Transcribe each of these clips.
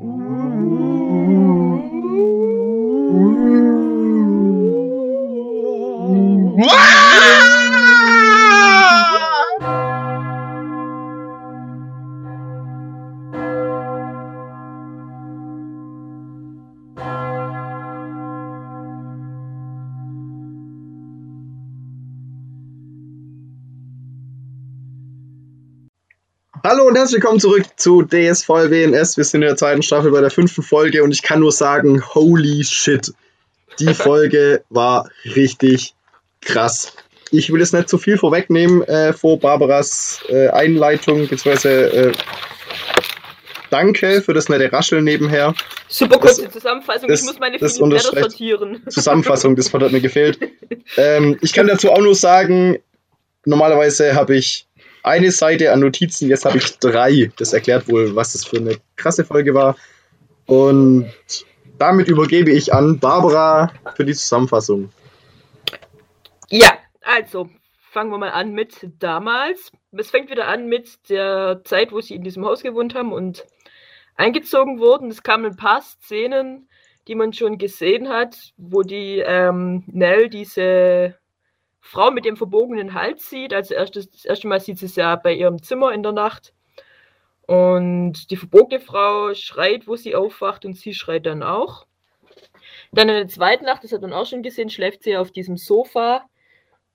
Mm-hmm. Herzlich willkommen zurück zu DSV WNS. Wir sind in der zweiten Staffel bei der fünften Folge und ich kann nur sagen, holy shit. Die Folge war richtig krass. Ich will jetzt nicht zu viel vorwegnehmen äh, vor Barbaras äh, Einleitung, beziehungsweise äh, danke für das nette Rascheln nebenher. Super kurze Zusammenfassung, das- ich muss meine unterstreicht- sortieren. Zusammenfassung, das hat mir gefehlt. Ähm, ich kann dazu auch nur sagen, normalerweise habe ich eine Seite an Notizen, jetzt habe ich drei. Das erklärt wohl, was das für eine krasse Folge war. Und damit übergebe ich an Barbara für die Zusammenfassung. Ja, also fangen wir mal an mit damals. Es fängt wieder an mit der Zeit, wo sie in diesem Haus gewohnt haben und eingezogen wurden. Es kamen ein paar Szenen, die man schon gesehen hat, wo die ähm, Nell diese Frau mit dem verbogenen Hals sieht. Also erstes, das erste Mal sieht sie es ja bei ihrem Zimmer in der Nacht. Und die verbogene Frau schreit, wo sie aufwacht und sie schreit dann auch. Dann in der zweiten Nacht, das hat man auch schon gesehen, schläft sie auf diesem Sofa,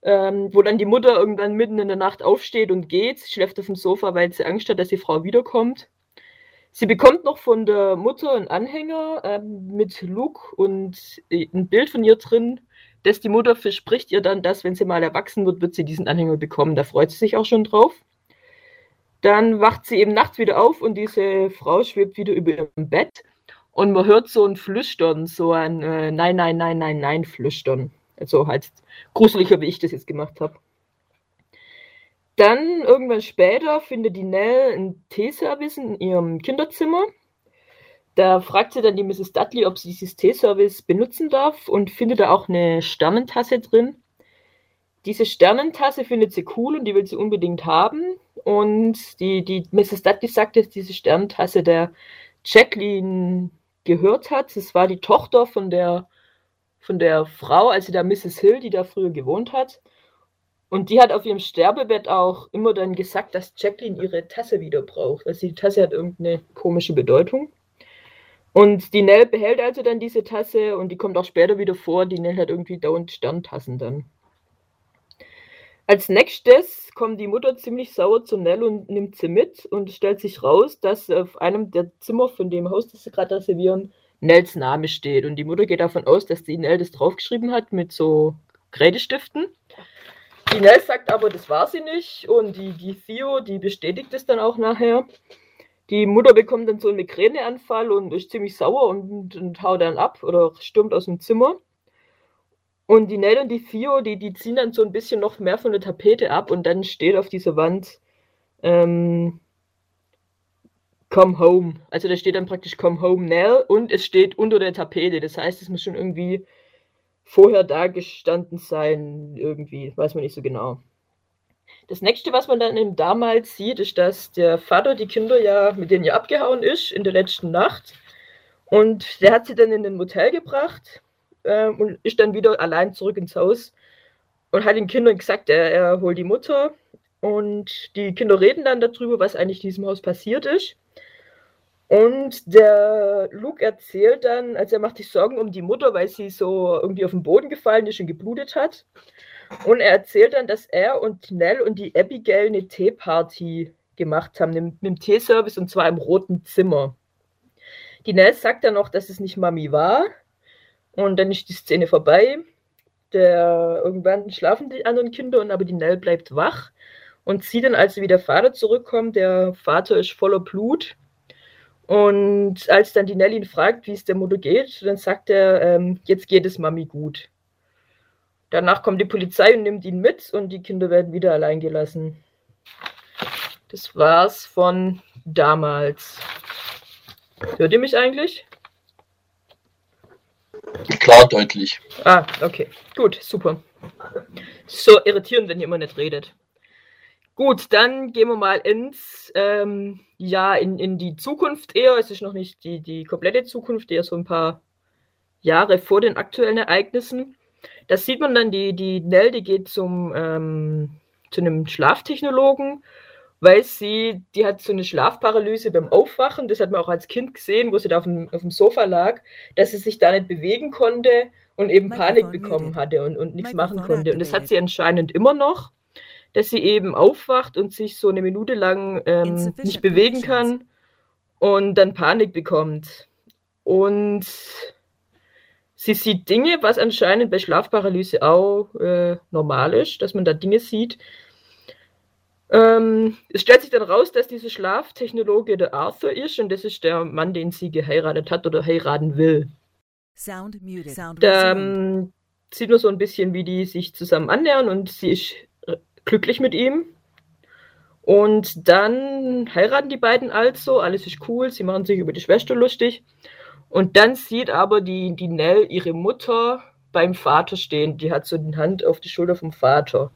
ähm, wo dann die Mutter irgendwann mitten in der Nacht aufsteht und geht. Sie schläft auf dem Sofa, weil sie Angst hat, dass die Frau wiederkommt. Sie bekommt noch von der Mutter einen Anhänger ähm, mit Luke und äh, ein Bild von ihr drin, dass die Mutter verspricht ihr dann, dass wenn sie mal erwachsen wird, wird sie diesen Anhänger bekommen. Da freut sie sich auch schon drauf. Dann wacht sie eben nachts wieder auf und diese Frau schwebt wieder über ihrem Bett und man hört so ein Flüstern, so ein äh, Nein, nein, nein, nein, nein Flüstern. Also halt gruseliger, wie ich das jetzt gemacht habe. Dann irgendwann später findet die Nell einen Teeservice in ihrem Kinderzimmer. Da fragt sie dann die Mrs. Dudley, ob sie dieses Teeservice benutzen darf und findet da auch eine Sternentasse drin. Diese Sternentasse findet sie cool und die will sie unbedingt haben. Und die, die Mrs. Dudley sagt, dass diese Sternentasse der Jacqueline gehört hat. Das war die Tochter von der, von der Frau, also der Mrs. Hill, die da früher gewohnt hat. Und die hat auf ihrem Sterbebett auch immer dann gesagt, dass Jacqueline ihre Tasse wieder braucht. Also die Tasse hat irgendeine komische Bedeutung. Und die Nell behält also dann diese Tasse und die kommt auch später wieder vor. Die Nell hat irgendwie dauernd Sterntassen dann. Als nächstes kommt die Mutter ziemlich sauer zu Nell und nimmt sie mit und stellt sich raus, dass auf einem der Zimmer von dem Haus, das sie gerade reservieren, Nells Name steht. Und die Mutter geht davon aus, dass die Nell das draufgeschrieben hat mit so Kreidestiften. Die Nell sagt aber, das war sie nicht und die, die Theo, die bestätigt es dann auch nachher. Die Mutter bekommt dann so einen Migräneanfall und ist ziemlich sauer und, und haut dann ab oder stürmt aus dem Zimmer. Und die Nell und die Theo, die, die ziehen dann so ein bisschen noch mehr von der Tapete ab und dann steht auf dieser Wand ähm, Come Home. Also da steht dann praktisch Come Home Nell und es steht unter der Tapete. Das heißt, es muss schon irgendwie vorher da gestanden sein, irgendwie, weiß man nicht so genau. Das nächste, was man dann eben damals sieht, ist, dass der Vater die Kinder ja, mit denen ja abgehauen ist in der letzten Nacht. Und der hat sie dann in ein Motel gebracht äh, und ist dann wieder allein zurück ins Haus und hat den Kindern gesagt, er, er holt die Mutter. Und die Kinder reden dann darüber, was eigentlich in diesem Haus passiert ist. Und der Luke erzählt dann, also er macht sich Sorgen um die Mutter, weil sie so irgendwie auf den Boden gefallen ist und geblutet hat. Und er erzählt dann, dass er und Nell und die Abigail eine Teeparty gemacht haben, mit dem Teeservice und zwar im roten Zimmer. Die Nell sagt dann noch, dass es nicht Mami war. Und dann ist die Szene vorbei. Der, irgendwann schlafen die anderen Kinder, und aber die Nell bleibt wach und sieht dann, als wie der Vater zurückkommt, der Vater ist voller Blut. Und als dann die Nell ihn fragt, wie es der Mutter geht, dann sagt er, ähm, jetzt geht es Mami gut. Danach kommt die Polizei und nimmt ihn mit und die Kinder werden wieder allein gelassen. Das war's von damals. Hört ihr mich eigentlich? Klar, deutlich. Ah, okay. Gut, super. So irritierend, wenn ihr immer nicht redet. Gut, dann gehen wir mal ins ähm, ja in, in die Zukunft eher. Es ist noch nicht die, die komplette Zukunft, eher so ein paar Jahre vor den aktuellen Ereignissen. Da sieht man dann die, die Nell, die geht zum, ähm, zu einem Schlaftechnologen, weil sie, die hat so eine Schlafparalyse beim Aufwachen, das hat man auch als Kind gesehen, wo sie da auf dem, auf dem Sofa lag, dass sie sich da nicht bewegen konnte und eben Panik bekommen hatte und, und nichts machen konnte. Und das hat sie anscheinend immer noch dass sie eben aufwacht und sich so eine Minute lang ähm, nicht bewegen kann und dann Panik bekommt. Und sie sieht Dinge, was anscheinend bei Schlafparalyse auch äh, normal ist, dass man da Dinge sieht. Ähm, es stellt sich dann raus, dass dieser Schlaftechnologe der Arthur ist und das ist der Mann, den sie geheiratet hat oder heiraten will. Sound muted. Sound da ähm, sieht man so ein bisschen, wie die sich zusammen annähern und sie ist glücklich mit ihm. Und dann heiraten die beiden also, alles ist cool, sie machen sich über die Schwester lustig. Und dann sieht aber die, die Nell ihre Mutter beim Vater stehen. Die hat so die Hand auf die Schulter vom Vater.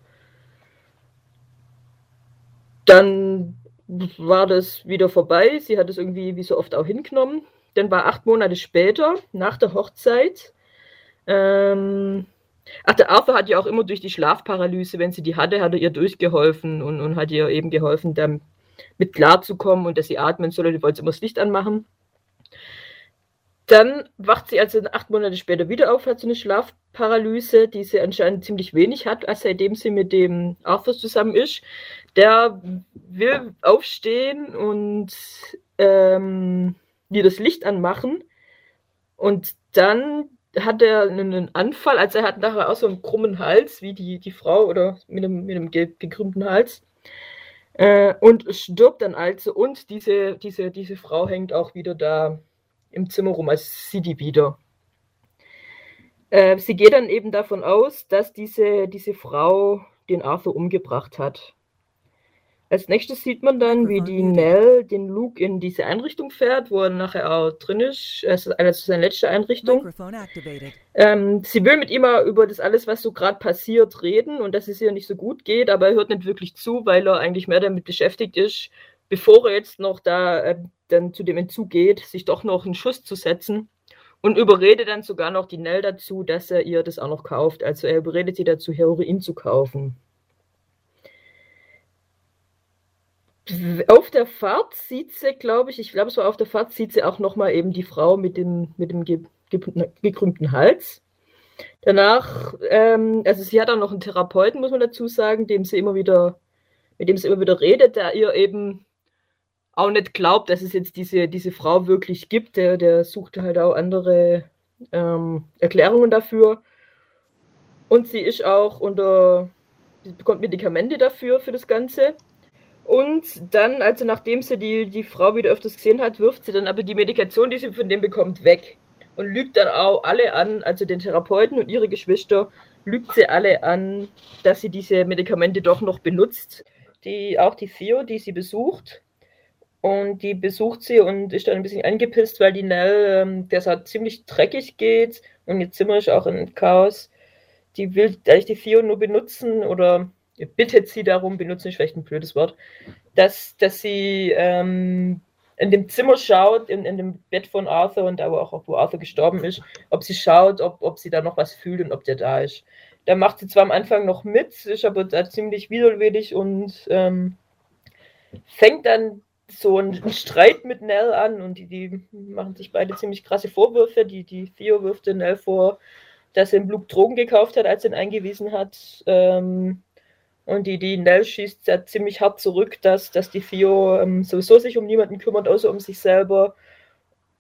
Dann war das wieder vorbei. Sie hat es irgendwie wie so oft auch hingenommen. Dann war acht Monate später, nach der Hochzeit, ähm, Ach, der Arthur hat ja auch immer durch die Schlafparalyse, wenn sie die hatte, hat er ihr durchgeholfen und, und hat ihr eben geholfen, damit klarzukommen und dass sie atmen soll. Die wollte immer das Licht anmachen. Dann wacht sie also acht Monate später wieder auf, hat so eine Schlafparalyse, die sie anscheinend ziemlich wenig hat, als seitdem sie mit dem Arthur zusammen ist. Der will aufstehen und ähm, dir das Licht anmachen. Und dann hat er einen Anfall, also er hat nachher auch so einen krummen Hals, wie die, die Frau oder mit einem, mit einem gekrümmten Hals. Äh, und stirbt dann also. Und diese, diese, diese Frau hängt auch wieder da im Zimmer rum, also sieht die wieder. Äh, sie geht dann eben davon aus, dass diese, diese Frau den Arthur umgebracht hat. Als nächstes sieht man dann, wie die Nell den Luke in diese Einrichtung fährt, wo er nachher auch drin ist. Also, seine letzte Einrichtung. Ähm, sie will mit ihm über das alles, was so gerade passiert, reden und dass es ihr nicht so gut geht, aber er hört nicht wirklich zu, weil er eigentlich mehr damit beschäftigt ist, bevor er jetzt noch da äh, dann zu dem Entzug geht, sich doch noch einen Schuss zu setzen. Und überredet dann sogar noch die Nell dazu, dass er ihr das auch noch kauft. Also er überredet sie dazu, Heroin zu kaufen. Auf der Fahrt sieht sie, glaube ich, ich glaube, es war auf der Fahrt, sieht sie auch nochmal eben die Frau mit dem, mit dem ge gekrümmten Hals. Danach, ähm, also sie hat auch noch einen Therapeuten, muss man dazu sagen, dem sie immer wieder, mit dem sie immer wieder redet, der ihr eben auch nicht glaubt, dass es jetzt diese, diese Frau wirklich gibt. Der, der sucht halt auch andere ähm, Erklärungen dafür. Und sie ist auch unter, sie bekommt Medikamente dafür, für das Ganze. Und dann, also nachdem sie die, die Frau wieder öfters gesehen hat, wirft sie dann aber die Medikation, die sie von dem bekommt, weg. Und lügt dann auch alle an, also den Therapeuten und ihre Geschwister, lügt sie alle an, dass sie diese Medikamente doch noch benutzt. Die, auch die Theo, die sie besucht. Und die besucht sie und ist dann ein bisschen angepisst, weil die Nell, ähm, der halt ziemlich dreckig geht und ihr Zimmer ist auch ein Chaos. Die will eigentlich die Theo nur benutzen oder bittet sie darum, benutzen ist vielleicht ein blödes Wort, dass, dass sie ähm, in dem Zimmer schaut, in, in dem Bett von Arthur und aber auch, wo Arthur gestorben ist, ob sie schaut, ob, ob sie da noch was fühlt und ob der da ist. Da macht sie zwar am Anfang noch mit, ist aber da ziemlich widerwillig und ähm, fängt dann so einen Streit mit Nell an und die, die machen sich beide ziemlich krasse Vorwürfe. Die, die Theo wirft Nell vor, dass er im Blut Drogen gekauft hat, als er ihn eingewiesen hat. Ähm, und die, die Nell schießt ja ziemlich hart zurück, dass, dass die Theo ähm, sowieso sich um niemanden kümmert, außer um sich selber.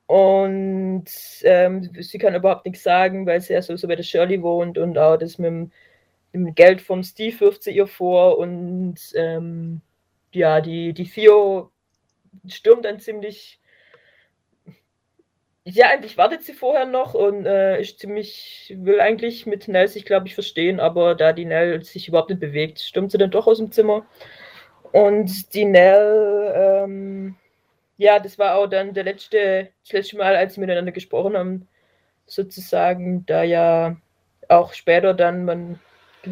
Und ähm, sie kann überhaupt nichts sagen, weil sie ja sowieso bei der Shirley wohnt und auch das mit dem, dem Geld vom Steve wirft sie ihr vor. Und ähm, ja, die, die Theo stürmt dann ziemlich ja, eigentlich wartet sie vorher noch und äh, ist ziemlich, will eigentlich mit Nell sich, glaube ich, verstehen, aber da die Nell sich überhaupt nicht bewegt, stürmt sie dann doch aus dem Zimmer. Und die Nell, ähm, ja, das war auch dann der letzte, das letzte Mal, als sie miteinander gesprochen haben, sozusagen, da ja auch später dann, man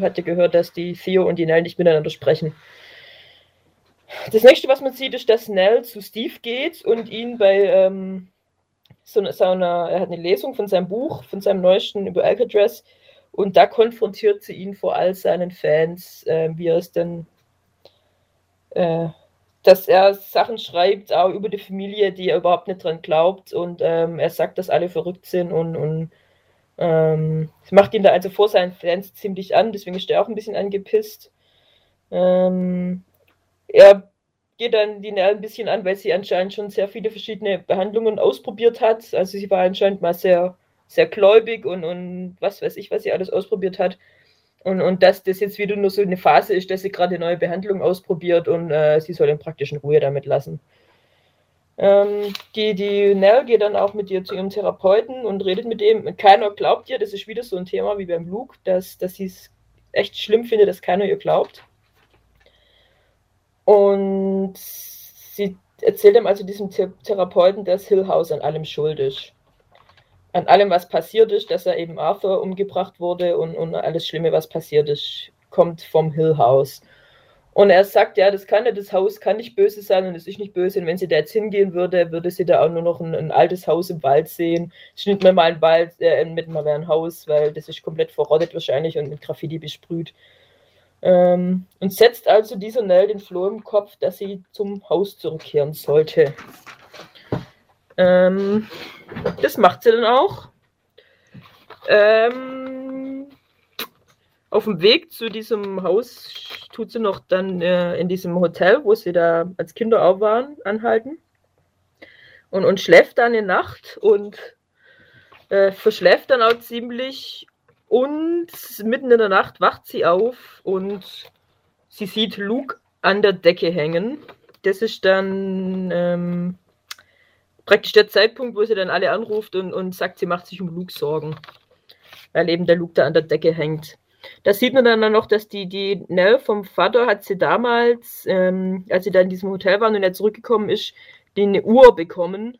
hat ja gehört, dass die Theo und die Nell nicht miteinander sprechen. Das nächste, was man sieht, ist, dass Nell zu Steve geht und ihn bei ähm, so, so einer, er hat eine Lesung von seinem Buch, von seinem neuesten über Alcatraz und da konfrontiert sie ihn vor all seinen Fans, äh, wie er es denn, äh, dass er Sachen schreibt, auch über die Familie, die er überhaupt nicht dran glaubt und ähm, er sagt, dass alle verrückt sind und, und ähm, das macht ihn da also vor seinen Fans ziemlich an, deswegen ist er auch ein bisschen angepisst. Ähm, er geht dann die Nell ein bisschen an, weil sie anscheinend schon sehr viele verschiedene Behandlungen ausprobiert hat. Also sie war anscheinend mal sehr, sehr gläubig und, und was weiß ich, was sie alles ausprobiert hat. Und, und dass das jetzt wieder nur so eine Phase ist, dass sie gerade neue Behandlungen ausprobiert und äh, sie soll in praktisch in Ruhe damit lassen. Ähm, die, die Nell geht dann auch mit ihr zu ihrem Therapeuten und redet mit ihm. Keiner glaubt ihr, das ist wieder so ein Thema wie beim Luke, dass, dass sie es echt schlimm findet, dass keiner ihr glaubt. Und sie erzählt ihm also diesem Therapeuten, dass Hill House an allem schuld ist. An allem, was passiert ist, dass er eben Arthur umgebracht wurde und, und alles Schlimme, was passiert ist, kommt vom Hill House. Und er sagt, ja, das kann nicht, das Haus kann nicht böse sein und es ist nicht böse. Und wenn sie da jetzt hingehen würde, würde sie da auch nur noch ein, ein altes Haus im Wald sehen. Schnitt mir mal ein Wald, äh, mit mal ein Haus, weil das ist komplett verrottet wahrscheinlich und mit Graffiti besprüht. Ähm, und setzt also dieser Nell den Floh im Kopf, dass sie zum Haus zurückkehren sollte. Ähm, das macht sie dann auch. Ähm, auf dem Weg zu diesem Haus tut sie noch dann äh, in diesem Hotel, wo sie da als Kinder auch waren, anhalten. Und, und schläft dann in Nacht und äh, verschläft dann auch ziemlich und mitten in der Nacht wacht sie auf und sie sieht Luke an der Decke hängen. Das ist dann ähm, praktisch der Zeitpunkt, wo sie dann alle anruft und, und sagt, sie macht sich um Luke Sorgen. Weil eben der Luke da an der Decke hängt. Da sieht man dann noch, dass die, die Nell vom Vater hat sie damals, ähm, als sie da in diesem Hotel waren und er zurückgekommen ist, die eine Uhr bekommen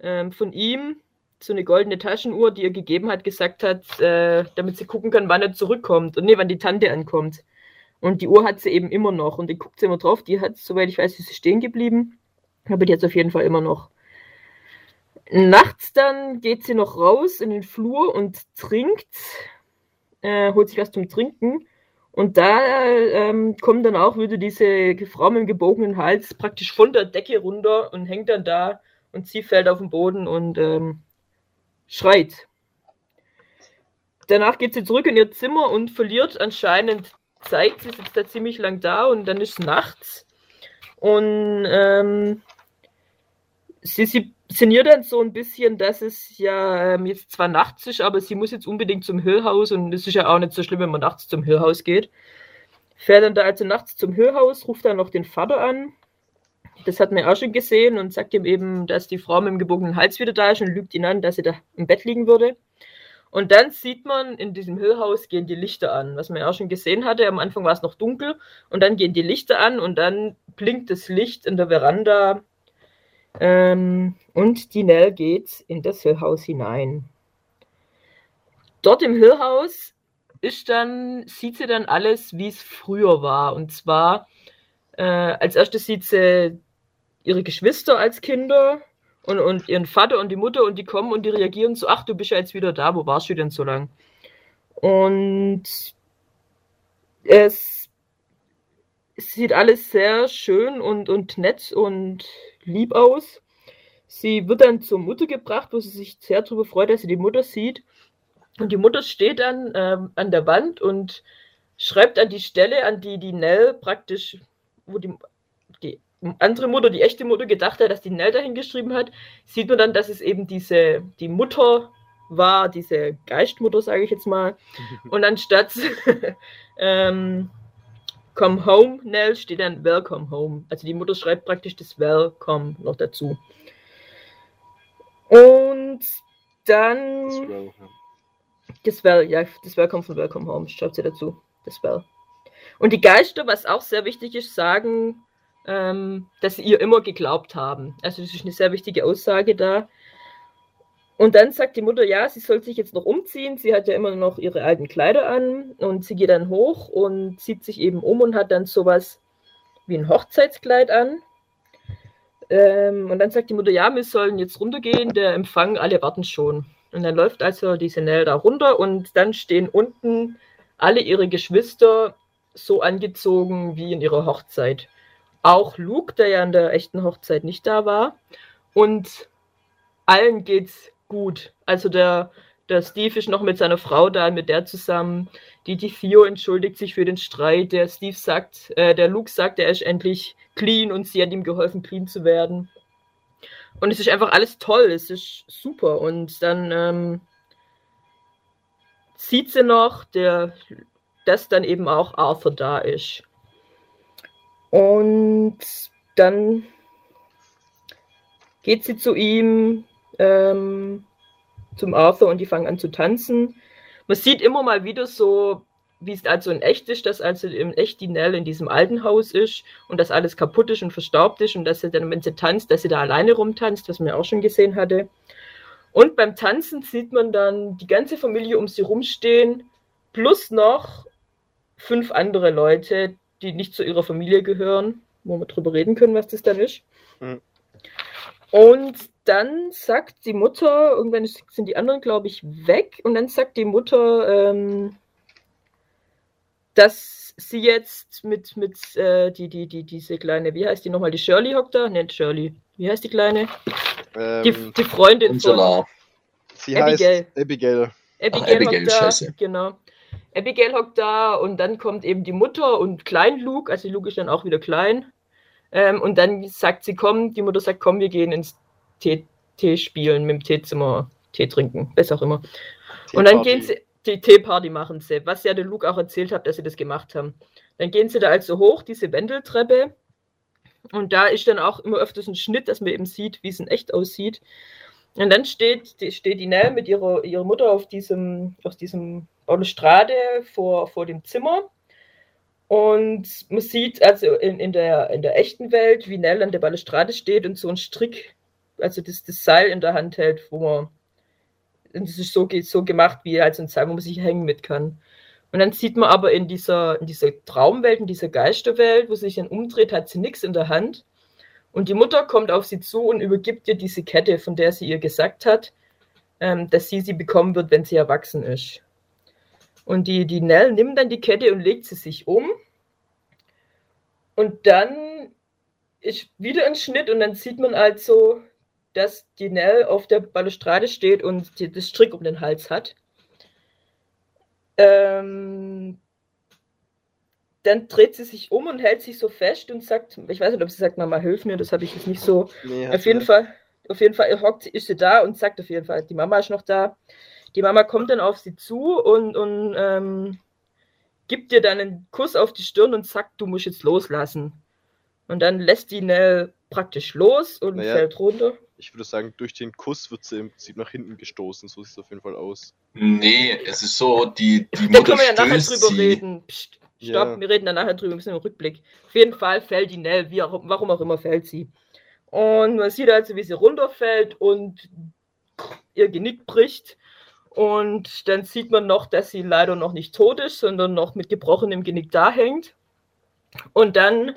ähm, von ihm so eine goldene Taschenuhr, die ihr gegeben hat, gesagt hat, äh, damit sie gucken kann, wann er zurückkommt und nee, wann die Tante ankommt. Und die Uhr hat sie eben immer noch und die guckt sie immer drauf. Die hat, soweit ich weiß, ist sie stehen geblieben. Aber die hat sie auf jeden Fall immer noch. Nachts dann geht sie noch raus in den Flur und trinkt, äh, holt sich was zum Trinken. Und da ähm, kommt dann auch wieder diese Frau mit dem gebogenen Hals praktisch von der Decke runter und hängt dann da und sie fällt auf den Boden und ähm, schreit. Danach geht sie zurück in ihr Zimmer und verliert anscheinend Zeit. Sie sitzt da ziemlich lang da und dann ist nachts. Und ähm, sie, sie sinniert dann so ein bisschen, dass es ja ähm, jetzt zwar nachts ist, aber sie muss jetzt unbedingt zum Hörhaus und es ist ja auch nicht so schlimm, wenn man nachts zum Hörhaus geht. Fährt dann da also nachts zum Hörhaus, ruft dann noch den Vater an das hat man auch schon gesehen und sagt ihm eben, dass die Frau mit dem gebogenen Hals wieder da ist und lügt ihn an, dass sie da im Bett liegen würde. Und dann sieht man, in diesem Hüllhaus gehen die Lichter an, was man ja auch schon gesehen hatte. Am Anfang war es noch dunkel und dann gehen die Lichter an und dann blinkt das Licht in der Veranda ähm, und die Nell geht in das Hüllhaus hinein. Dort im Hüllhaus ist dann, sieht sie dann alles, wie es früher war. Und zwar äh, als erstes sieht sie ihre Geschwister als Kinder und, und ihren Vater und die Mutter und die kommen und die reagieren so, ach, du bist ja jetzt wieder da, wo warst du denn so lang? Und es, sieht alles sehr schön und, und nett und lieb aus. Sie wird dann zur Mutter gebracht, wo sie sich sehr darüber freut, dass sie die Mutter sieht. Und die Mutter steht dann ähm, an der Wand und schreibt an die Stelle, an die die Nell praktisch, wo die, die andere Mutter, die echte Mutter, gedacht hat, dass die Nell dahin geschrieben hat, sieht man dann, dass es eben diese, die Mutter war, diese Geistmutter, sage ich jetzt mal. Und anstatt ähm, Come Home, Nell, steht dann Welcome Home. Also die Mutter schreibt praktisch das Welcome noch dazu. Und dann. Das Well, ja, das Welcome von Welcome Home, schreibt sie dazu. Das Well. Und die Geister, was auch sehr wichtig ist, sagen, ähm, dass sie ihr immer geglaubt haben. Also das ist eine sehr wichtige Aussage da. Und dann sagt die Mutter, ja, sie soll sich jetzt noch umziehen. Sie hat ja immer noch ihre alten Kleider an und sie geht dann hoch und zieht sich eben um und hat dann sowas wie ein Hochzeitskleid an. Ähm, und dann sagt die Mutter, ja, wir sollen jetzt runtergehen, der Empfang, alle warten schon. Und dann läuft also diese Nell da runter und dann stehen unten alle ihre Geschwister so angezogen wie in ihrer Hochzeit. Auch Luke, der ja in der echten Hochzeit nicht da war. Und allen geht's gut. Also der, der Steve ist noch mit seiner Frau da, mit der zusammen. Die Theo entschuldigt sich für den Streit. Der Steve sagt, äh, der Luke sagt, er ist endlich clean und sie hat ihm geholfen, clean zu werden. Und es ist einfach alles toll, es ist super. Und dann ähm, sieht sie noch, der, dass dann eben auch Arthur da ist. Und dann geht sie zu ihm, ähm, zum Arthur und die fangen an zu tanzen. Man sieht immer mal wieder so, wie es also in echt ist, dass also in echt die Nell in diesem alten Haus ist und dass alles kaputt ist und verstaubt ist und dass sie dann, wenn sie tanzt, dass sie da alleine rumtanzt, was man ja auch schon gesehen hatte. Und beim Tanzen sieht man dann die ganze Familie um sie rumstehen, plus noch fünf andere Leute, die nicht zu ihrer Familie gehören, wo wir drüber reden können, was das dann ist. Mhm. Und dann sagt die Mutter, irgendwann sind die anderen, glaube ich, weg, und dann sagt die Mutter, ähm, dass sie jetzt mit, mit äh, die, die, die, diese kleine, wie heißt die nochmal, die Shirley hockt da? Nennt Shirley. Wie heißt die kleine? Ähm, die, die Freundin Angela. von Sie Abigail. heißt Abigail. Abigail, Ach, Abigail hockt da, scheiße. genau. Abigail hockt da und dann kommt eben die Mutter und Klein Luke, also Luke ist dann auch wieder klein. Ähm, und dann sagt sie, komm, die Mutter sagt, komm, wir gehen ins Tee, Tee spielen, mit dem Teezimmer Tee trinken, besser auch immer. Und dann gehen sie, die Teeparty machen sie, was ja der Luke auch erzählt hat, dass sie das gemacht haben. Dann gehen sie da also hoch, diese Wendeltreppe. Und da ist dann auch immer öfters ein Schnitt, dass man eben sieht, wie es in echt aussieht. Und dann steht, steht die Nell mit ihrer, ihrer Mutter auf diesem, auf diesem Balustrade vor, vor dem Zimmer. Und man sieht also in, in, der, in der echten Welt, wie Nell an der Balustrade steht und so ein Strick, also das, das Seil in der Hand hält, wo man. Und das ist so, so gemacht, wie halt so ein Seil, wo man sich hängen mit kann. Und dann sieht man aber in dieser, in dieser Traumwelt, in dieser Geisterwelt, wo sie sich dann umdreht, hat sie nichts in der Hand. Und die Mutter kommt auf sie zu und übergibt ihr diese Kette, von der sie ihr gesagt hat, ähm, dass sie sie bekommen wird, wenn sie erwachsen ist. Und die, die Nell nimmt dann die Kette und legt sie sich um. Und dann ist wieder ein Schnitt und dann sieht man also, dass die Nell auf der Balustrade steht und die, das Strick um den Hals hat. Ähm, dann dreht sie sich um und hält sich so fest und sagt, ich weiß nicht, ob sie sagt, Mama, hilf mir, das habe ich jetzt nicht so. Nee, auf jeden Fall, auf jeden Fall hockt, ist sie da und sagt auf jeden Fall, die Mama ist noch da. Die Mama kommt dann auf sie zu und, und ähm, gibt dir dann einen Kuss auf die Stirn und sagt, du musst jetzt loslassen. Und dann lässt die Nell praktisch los und naja, fällt runter. Ich würde sagen, durch den Kuss wird sie im Prinzip nach hinten gestoßen, so sieht es auf jeden Fall aus. Nee, es ist so, die, die Mutter Da können wir ja nachher drüber sie. reden. Psst. Stopp, ja. wir reden dann nachher drüber, wir müssen im Rückblick. Auf jeden Fall fällt die Nell, wie auch, warum auch immer fällt sie. Und man sieht also, wie sie runterfällt und ihr Genick bricht. Und dann sieht man noch, dass sie leider noch nicht tot ist, sondern noch mit gebrochenem Genick da hängt. Und dann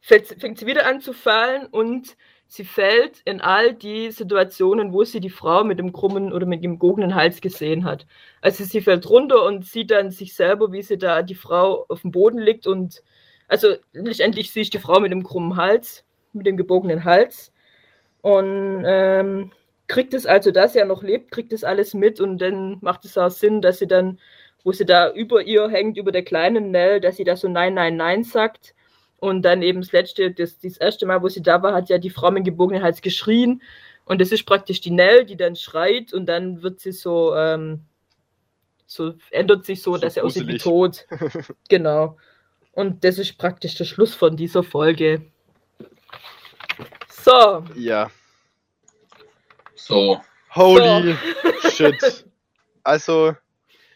fängt sie wieder an zu fallen und sie fällt in all die Situationen, wo sie die Frau mit dem krummen oder mit dem gogenen Hals gesehen hat. Also sie fällt runter und sieht dann sich selber, wie sie da die Frau auf dem Boden liegt und also letztendlich sehe ich die Frau mit dem krummen Hals, mit dem gebogenen Hals und ähm, kriegt es also, dass er noch lebt, kriegt es alles mit und dann macht es auch Sinn, dass sie dann, wo sie da über ihr hängt, über der kleinen Nell, dass sie da so Nein, Nein, Nein sagt und dann eben das letzte, das, das erste Mal, wo sie da war, hat ja die Frau mit gebogenen Hals geschrien. Und das ist praktisch die Nell, die dann schreit und dann wird sie so, ähm, so ändert sich so, so dass sie aussieht wie tot. genau. Und das ist praktisch der Schluss von dieser Folge. So. Ja. So. Holy so. shit. Also,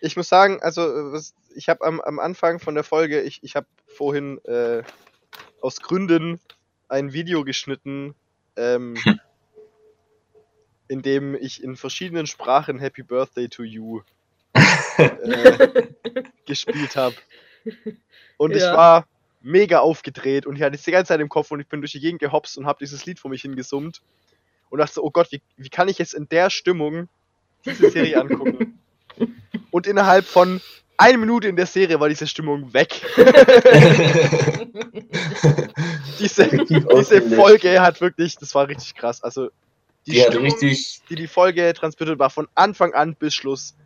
ich muss sagen, also ich habe am, am Anfang von der Folge, ich, ich habe vorhin äh, aus Gründen ein Video geschnitten, ähm, hm. in dem ich in verschiedenen Sprachen Happy Birthday to You äh, gespielt habe. Und ja. ich war mega aufgedreht und ich hatte es die ganze Zeit im Kopf und ich bin durch die Gegend gehopst und habe dieses Lied vor mich hingesummt und dachte so, oh Gott, wie, wie kann ich jetzt in der Stimmung diese Serie angucken? Und innerhalb von einer Minute in der Serie war diese Stimmung weg. diese, diese. Folge hat wirklich, das war richtig krass. Also die, Die Stimmung, richtig, die die Folge transportiert, war von Anfang an bis Schluss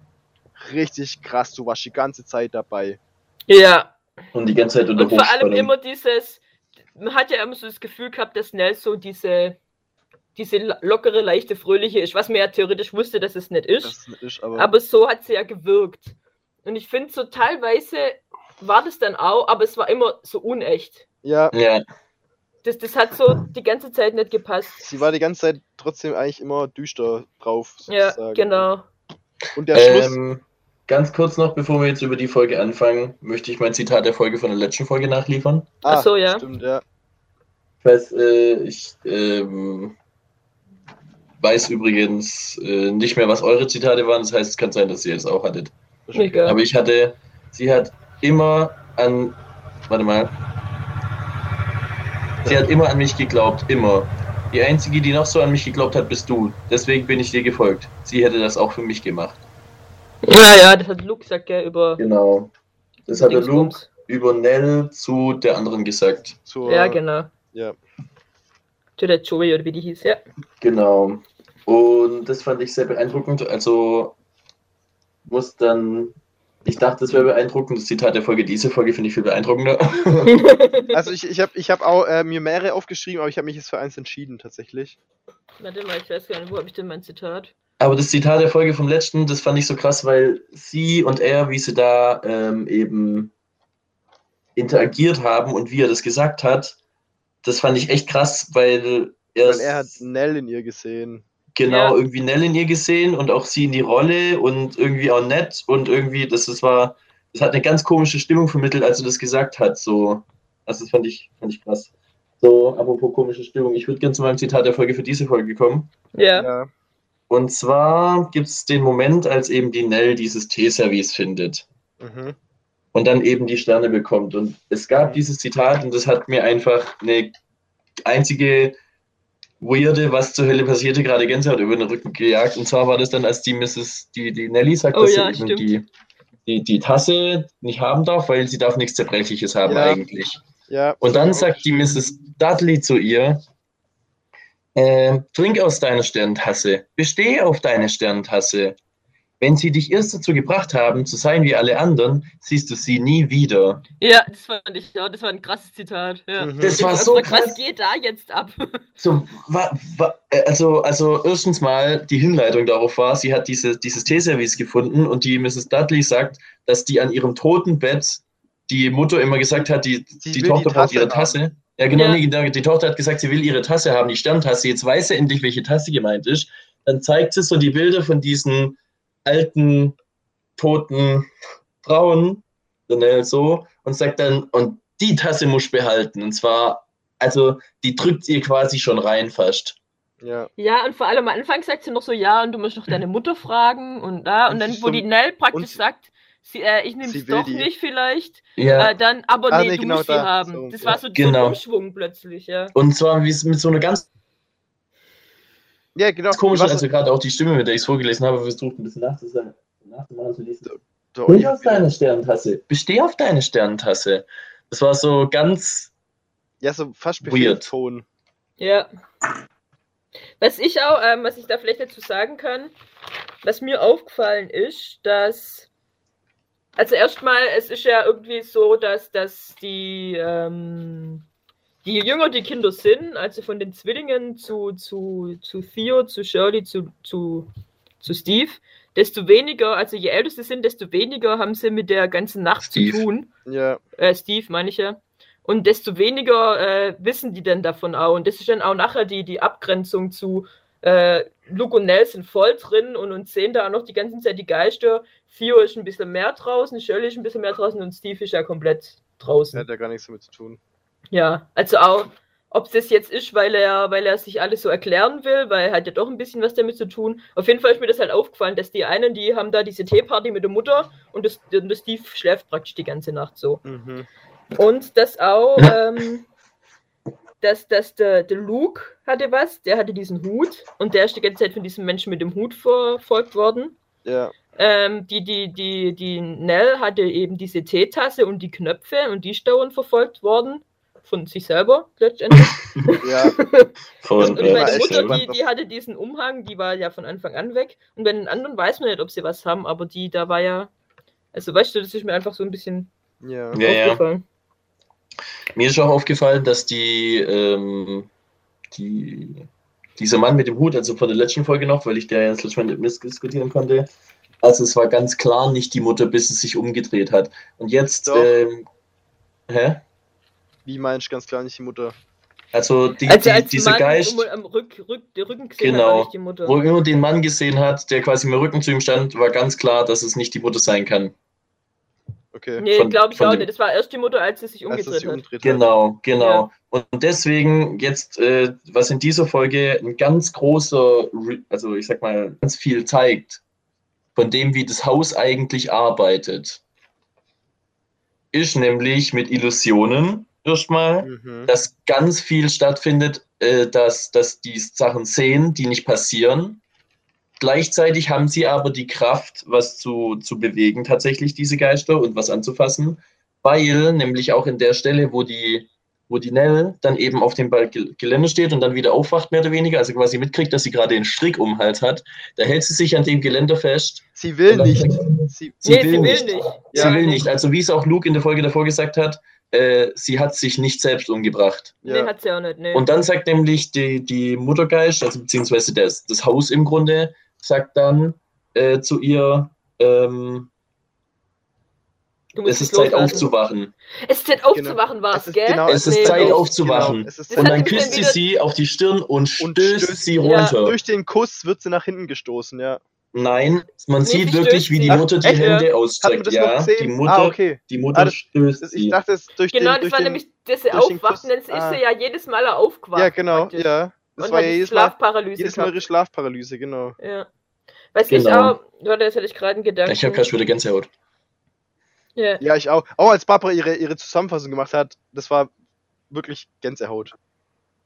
richtig krass. Du warst die ganze Zeit dabei. Ja, und die ganze Zeit unter und vor allem immer dieses, man hat ja immer so das Gefühl gehabt, dass Nell so diese, diese lo- lockere, leichte, fröhliche ist, was man ja theoretisch wusste, dass es nicht ist. Das ist aber, Aber so hat sie ja gewirkt. Und ich finde so teilweise war das dann auch, aber es war immer so unecht. ja, Ja, Das, das hat so die ganze Zeit nicht gepasst. sie war die ganze Zeit trotzdem eigentlich immer düster drauf. Ja, sozusagen. genau. Und der Schluss, ähm, ganz kurz noch, bevor wir jetzt über die Folge anfangen, möchte ich mein Zitat der Folge von der letzten Folge nachliefern. ah, Ach so, ja. Stimmt, ja. Ich weiß, äh, ich ähm, weiß übrigens äh, nicht mehr, was eure Zitate waren. Das heißt, es kann sein, dass ihr es auch hattet. Egal. Aber ich hatte, sie hat immer an, warte mal, sie hat immer an mich geglaubt, immer. Die einzige, die noch so an mich geglaubt hat, bist du. Deswegen bin ich dir gefolgt. Sie hätte das auch für mich gemacht. Ja, ja, das hat Luke gesagt, gell, über Genau. Das hat der Luke über Nell zu der anderen gesagt. Zur, Ja, genau. Ja. Zu der Joey oder wie die hieß, ja. Genau. Und das fand ich sehr beeindruckend. Also muss dann, ich dachte, das wäre beeindruckend. Das Zitat der Folge, diese Folge finde ich viel beeindruckender. Also ich, ich habe ich hab auch äh, mir mehrere aufgeschrieben, aber ich habe mich jetzt für eins entschieden tatsächlich. Warte mal, ich weiß gar nicht, wo habe ich denn mein Zitat? Aber das Zitat der Folge vom letzten, das fand ich so krass, weil sie und er, wie sie da ähm, eben interagiert haben und wie er das gesagt hat, das fand ich echt krass, weil er, Weil er hat Nell in ihr gesehen. Genau Ja. irgendwie Nell in ihr gesehen und auch sie in die Rolle und irgendwie auch nett und irgendwie, das, das war, das hat eine ganz komische Stimmung vermittelt, als er das gesagt hat. So, also das fand ich, fand ich krass. So, apropos komische Stimmung, ich würde gerne zu meinem Zitat der Folge für diese Folge kommen. Ja. Ja. Und zwar gibt es den Moment, als eben die Nell dieses Teeservice findet Mhm. und dann eben die Sterne bekommt. Und es gab dieses Zitat und das hat mir einfach eine einzige weirde, was zur Hölle passierte, gerade Gänsehaut über den Rücken gejagt. Und zwar war das dann, als die Mrs., die, die Nelly sagt, Oh dass ja, sie die, die, die Tasse nicht haben darf, weil sie darf nichts Zerbrechliches haben Ja. eigentlich. Ja. Und dann sagt die Mrs. Dudley zu ihr, äh, trink aus deiner Sterntasse, besteh auf deine Sterntasse. Wenn sie dich erst dazu gebracht haben, zu sein wie alle anderen, siehst du sie nie wieder. Ja, das fand ich auch, das war ein krasses Zitat. Ja. Mhm. Das war Was- so was krass. geht da jetzt ab? So, wa, wa, äh, also, also erstens mal, die Hinleitung darauf war, sie hat diese, dieses Teeservice gefunden und die Mrs. Dudley sagt, dass die an ihrem Totenbett die Mutter immer gesagt hat, die, die Tochter die braucht Tasse ihre haben. Tasse. Ja, genau, Ja. nee, genau, die Tochter hat gesagt, sie will ihre Tasse haben, die Sterntasse. Jetzt weiß sie endlich, welche Tasse gemeint ist. Dann zeigt sie so die Bilder von diesen alten, toten Frauen, Danell so, und sagt dann, und die Tasse muss ich behalten. Und zwar, also, die drückt ihr quasi schon rein fast. Ja. Ja, und vor allem am Anfang sagt sie noch so, ja, und du musst noch deine Mutter fragen und da, und Und dann, sie wo die Nell praktisch sie- sagt, sie, äh, ich nehme sie es doch die. nicht vielleicht, Ja. äh, dann, aber Ah, nee, nee, du genau musst sie da. haben. So, das ja. war so, so Genau. ein Umschwung plötzlich, ja. Und zwar wie es mit so einer ganz Ja, genau. komischen, Was- also gerade auch die Stimme, mit der ich es vorgelesen habe, versucht ein bisschen nachzusagen. Nachzumachen zu lesen. Trink auf deine Sterntasse. Besteh auf deine Sterntasse. Das war so ganz. ja, so fast Weird. Befehlston. Ja. Was ich auch, ähm, was ich da vielleicht dazu sagen kann, was mir aufgefallen ist, dass, also erstmal, es ist ja irgendwie so, dass, dass die, ähm, je jünger die Kinder sind, also von den Zwillingen zu, zu, zu Theo, zu Shirley, zu, zu, zu Steve, desto weniger, also je älter sie sind, desto weniger haben sie mit der ganzen Nacht Steve. zu tun. Ja. Äh, Steve, meine ich ja. Und desto weniger äh, wissen die denn davon auch. Und das ist dann auch nachher die, die Abgrenzung zu äh, Luke und Nell sind voll drin und, und sehen da auch noch die ganze Zeit die Geister. Theo ist ein bisschen mehr draußen, Shirley ist ein bisschen mehr draußen und Steve ist ja komplett draußen. Hat ja gar nichts damit zu tun. Ja, also auch, ob das jetzt ist, weil er, weil er sich alles so erklären will, weil er hat ja doch ein bisschen was damit zu tun. Auf jeden Fall ist mir das halt aufgefallen, dass die einen, die haben da diese Teeparty mit der Mutter und das, und das Steve schläft praktisch die ganze Nacht so. Mhm. Und das auch, ähm, dass, dass der, der Luke hatte was, der hatte diesen Hut und der ist die ganze Zeit von diesem Menschen mit dem Hut verfolgt worden. Ja. Ähm, die, die, die, die Nell hatte eben diese Teetasse und die Knöpfe und die ist dauernd verfolgt worden. Von sich selber letztendlich. Ja. Von, Und, und meine echt Mutter, die, die hatte diesen Umhang, die war ja von Anfang an weg. Und bei den anderen weiß man nicht, ob sie was haben, aber die, da war ja. Also weißt du, das ist mir einfach so ein bisschen Ja. Ja, ja. aufgefallen. Mir ist auch aufgefallen, dass die, ähm, die, dieser Mann mit dem Hut, also von der letzten Folge noch, weil ich der ja das letzte Mal nicht mitdiskutieren konnte, also es war ganz klar nicht die Mutter, bis es sich umgedreht hat. Und jetzt, Doch. ähm, hä? Wie meinst du ganz klar nicht die Mutter? Also, die, Als die, als dieser Mann Geist, um- am Rück, Rück, den Rücken gesehen hat, Genau. war nicht die Mutter. wo er immer den Mann gesehen hat, der quasi im Rücken zu ihm stand, war ganz klar, dass es nicht die Mutter sein kann. Okay. Nee, glaube ich auch dem- nicht. Das war erst die Mutter, als sie sich umgedreht sich hat. hat. Genau, genau. Und deswegen jetzt, äh, was in dieser Folge ein ganz großer, also ich sag mal, ganz viel zeigt, von dem, wie das Haus eigentlich arbeitet, ist nämlich mit Illusionen erstmal, Mhm. dass ganz viel stattfindet, äh, dass, dass die Sachen sehen, die nicht passieren. Gleichzeitig haben sie aber die Kraft, was zu, zu bewegen, tatsächlich diese Geister und was anzufassen, weil nämlich auch in der Stelle, wo die, wo die Nell dann eben auf dem Gelände steht und dann wieder aufwacht, mehr oder weniger, also quasi mitkriegt, dass sie gerade den Strick um Hals hat, da hält sie sich an dem Geländer fest. Sie will nicht. sagt- Sie, Sie nee, will sie will nicht. nicht. Sie Ja. will nicht. Also wie es auch Luke in der Folge davor gesagt hat, äh, sie hat sich nicht selbst umgebracht. Nee, ja. hat sie auch nicht. Nee. Und dann sagt nämlich die, die Muttergeist, also beziehungsweise das, das Haus im Grunde, sagt dann äh, zu ihr, ähm, du musst es ist es Zeit loslassen. aufzuwachen. Es ist Zeit aufzuwachen, war Es es, ist gell? genau- Es ist Nee, Zeit aufzuwachen. Genau, es ist Und dann küsst sie sie auf die Stirn und Und stößt stößt sie sie- runter. Durch den Kuss wird sie nach hinten gestoßen, ja. Nein, man Nee, sieht sie wirklich, wie die Mutter die? Hände ausstreckt. Ja, die Mutter, ah, okay. die Mutter Ah, das- stößt Das, ich sie. dachte, es durch Genau, den. Durch das war den nämlich, dass sie aufwacht dann ist ah. sie ja jedes Mal aufgewacht. ja, genau, praktisch. ja. Das und war ja jedes Mal, Schlafparalyse jedes Mal ihre Schlafparalyse, genau. Ja. Was ich Genau. auch, warte, jetzt hatte ich gerade einen Gedanken. Ich habe gerade schon wieder Gänsehaut. ja. Ja, ich auch. Auch als Barbara ihre, ihre Zusammenfassung gemacht hat, das war wirklich Gänsehaut.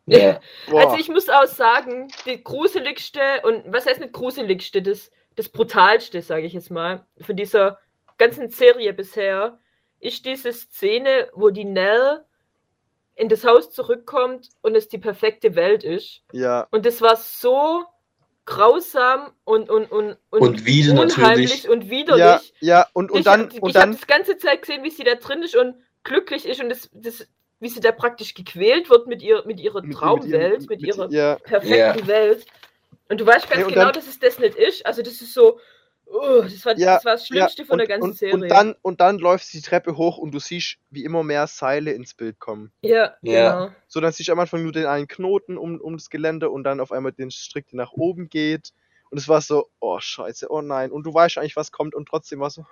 Ja. Also ich muss auch sagen, die gruseligste und was heißt nicht gruseligste, das, das brutalste, sage ich jetzt mal, von dieser ganzen Serie bisher, ist diese Szene, wo die Nell in das Haus zurückkommt und es die perfekte Welt ist. ja, Und das war so grausam und, und, und, Und wieder unheimlich natürlich. und widerlich. ja, ja, und, und ich dann, und ich habe dann, das ganze Zeit gesehen, wie sie da drin ist und glücklich ist und das, das, wie sie da praktisch gequält wird mit, ihr, mit ihrer mit- Traumwelt, mit, mit- ihrer ja, perfekten Welt. Und du weißt ganz und genau, dann- dass es das nicht ist. Also das ist so, oh, das, war, Ja, das war das Schlimmste ja, von und, der ganzen und, Serie. Und dann, und dann läuft sie die Treppe hoch und du siehst, wie immer mehr Seile ins Bild kommen. ja, Ja. genau. So, dann siehst du am Anfang nur den einen Knoten um, um das Gelände und dann auf einmal den Strick, der nach oben geht. Und es war so, oh scheiße, oh nein. Und du weißt eigentlich, was kommt und trotzdem war so,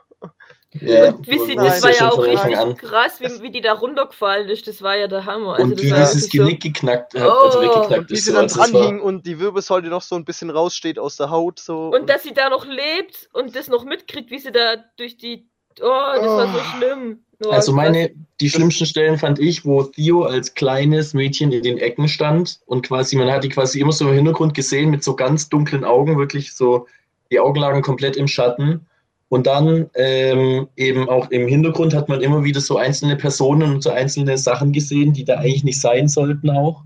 Ja. Und wie sie, Nein. das war ja auch richtig an. krass, wie, wie die da runtergefallen ist. Das war ja der Hammer. Also Und wie dieses wirklich so- Genick geknackt hat, also Oh. weggeknackt und wie ist. sie So. dann Also das dran hing war, und die Wirbelsäule noch so ein bisschen raussteht aus der Haut. So. Und dass sie da noch lebt und das noch mitkriegt, wie sie da durch die. Oh, das war so Oh. schlimm. Oh, also meine, die schlimmsten Stellen fand ich, wo Theo als kleines Mädchen in den Ecken stand und quasi, man hat die quasi immer so im Hintergrund gesehen mit so ganz dunklen Augen, wirklich so, die Augen lagen komplett im Schatten. Und dann ähm, eben auch im Hintergrund hat man immer wieder so einzelne Personen und so einzelne Sachen gesehen, die da eigentlich nicht sein sollten auch.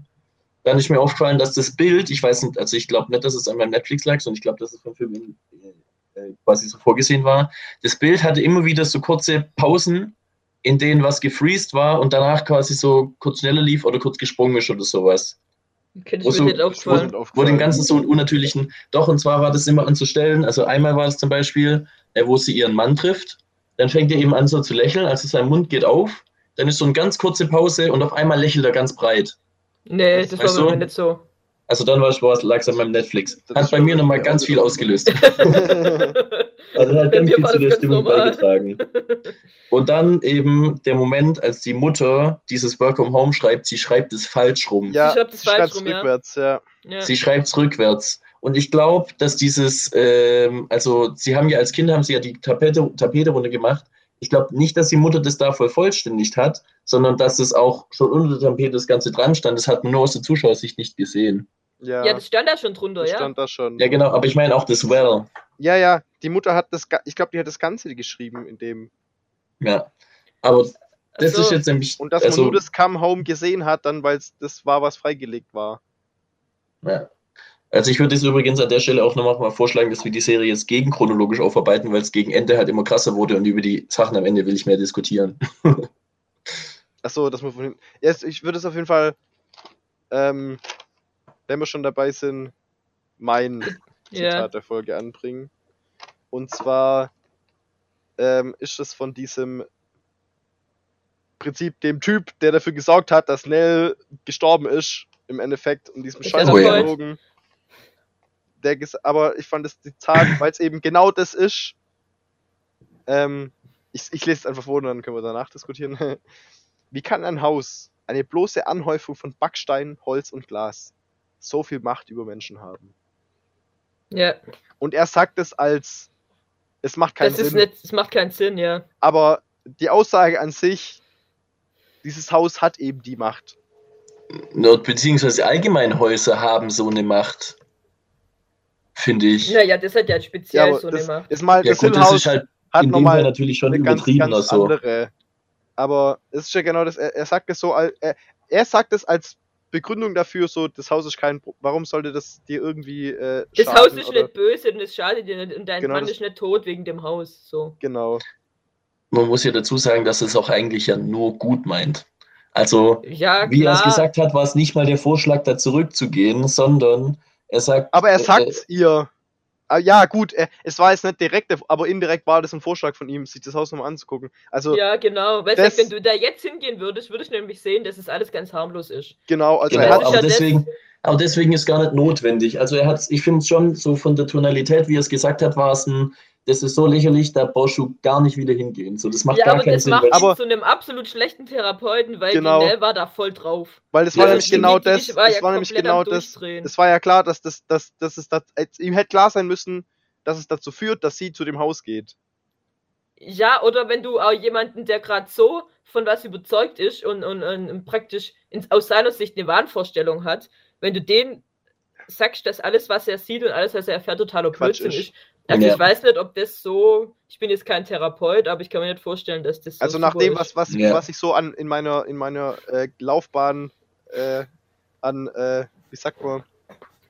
Dann ist mir aufgefallen, dass das Bild, ich weiß nicht, also ich glaube nicht, dass es an meinem Netflix lag, sondern ich glaube, dass es vom Film äh, quasi so vorgesehen war. Das Bild hatte immer wieder so kurze Pausen, in denen was gefreezed war und danach quasi so kurz schneller lief oder kurz gesprungen ist oder sowas. Könnte wo ich so- mir nicht Wo- aufgefallen. Wo dem Ganzen so einen unnatürlichen, doch, und zwar war das immer anzustellen. Also einmal war es zum Beispiel, äh, wo sie ihren Mann trifft, dann fängt er eben an so zu lächeln, also sein Mund geht auf, dann ist so eine ganz kurze Pause und auf einmal lächelt er ganz breit. Nee, das Weißt war mir nicht so. Also dann war es lag es an meinem Netflix. Das Hat bei mir nochmal ganz viel ausgelöst. Also hat ganz viel zu der Stimmung normal. beigetragen. Und dann eben der Moment, als die Mutter dieses Work from Home schreibt, sie schreibt es falsch rum. ja, Ich schreib das sie falsch rum, ja. rückwärts, ja. Ja. Sie schreibt es rückwärts. Und ich glaube, dass dieses, ähm, also sie haben ja als Kind haben sie ja die Tapete, Tapete runter gemacht. Ich glaube nicht, dass die Mutter das da voll vollständig hat, sondern dass es auch schon unter der Tapete das Ganze dran stand. Das hat man nur aus der Zuschauersicht nicht gesehen. Ja, Ja, das stand da schon drunter, das ja. stand da schon. Ja, genau, aber ich meine auch das Well. Ja, ja, die Mutter hat das, ich glaube, die hat das Ganze geschrieben in dem. Ja. Aber das Also, ist jetzt nämlich. Und dass also, man nur das Come Home gesehen hat, dann, weil das war, was freigelegt war. Ja. Also ich würde es übrigens an der Stelle auch nochmal mal vorschlagen, dass wir die Serie jetzt gegenchronologisch aufarbeiten, weil es gegen Ende halt immer krasser wurde und über die Sachen am Ende will ich mehr diskutieren. Achso, das muss man. Ja, ich würde es auf jeden Fall, ähm, wenn wir schon dabei sind, mein. Zitat der Folge anbringen. Und zwar ähm, ist es von diesem Prinzip dem Typ, der dafür gesorgt hat, dass Nell gestorben ist, im Endeffekt, und diesem er Psychologen. Der aber ich fand das Zitat, weil es eben genau das ist. Ähm, ich, ich lese es einfach vor und dann können wir danach diskutieren. Wie kann ein Haus, eine bloße Anhäufung von Backstein, Holz und Glas, so viel Macht über Menschen haben? ja. Und er sagt es als, es macht keinen Das ist Sinn. nicht, das macht keinen Sinn, ja. Aber die Aussage an sich, dieses Haus hat eben die Macht. Nur, beziehungsweise allgemein Häuser haben so eine Macht, finde ich. Ja, ja, das hat ja Ja, speziell aber so das eine Macht. ist mal, Ja, das gut, das ist halt hat in dem Fall natürlich schon ganz, übertrieben ganz oder so. andere. Aber es ist ja genau das, er, er sagt es so, er, er sagt es als Begründung dafür, so, das Haus ist kein, warum sollte das dir irgendwie äh, Das schaden, Haus ist oder- nicht böse und es schadet dir nicht und dein Genau, Mann das- ist nicht tot wegen dem Haus. So. Genau. Man muss ja dazu sagen, dass es auch eigentlich ja nur gut meint. Also, Ja, wie er es gesagt hat, war es nicht mal der Vorschlag, da zurückzugehen, sondern er sagt. Aber er äh, sagt ihr. Ah, ja, gut, er, es war jetzt nicht direkt, aber indirekt war das ein Vorschlag von ihm, sich das Haus nochmal anzugucken. Also, Ja, genau. Weil Das- wenn du da jetzt hingehen würdest, würdest du nämlich sehen, dass es alles ganz harmlos ist. genau, also Genau, er aber deswegen, aber deswegen ist gar nicht notwendig. Also er hat, ich finde schon so von der Tonalität, wie er es gesagt hat, war es ein, das ist so lächerlich, da brauchst du gar nicht wieder hingehen. So, das macht ja, gar aber keinen das Sinn. macht Aber- zu einem absolut schlechten Therapeuten, weil Genau. die Nell war da voll drauf. weil das Ja, war das nämlich genau die das, war das ja war nämlich genau das, es war ja klar, dass das, dass, dass es das, ihm hätte klar sein müssen, dass es dazu führt, dass sie zu dem Haus geht. Ja, oder wenn du auch jemanden, der gerade so von was überzeugt ist und, und, und praktisch ins, aus seiner Sicht eine Wahnvorstellung hat, wenn du dem sagst, dass alles, was er sieht und alles, was er erfährt, totaler Quatsch Blödsinn ist. ist. Also Ja. ich weiß nicht, ob das so, ich bin jetzt kein Therapeut, aber ich kann mir nicht vorstellen, dass das so Also nach dem, was, was, Ja. was ich so an in meiner, in meiner äh, Laufbahn äh, an, äh, wie sagt man,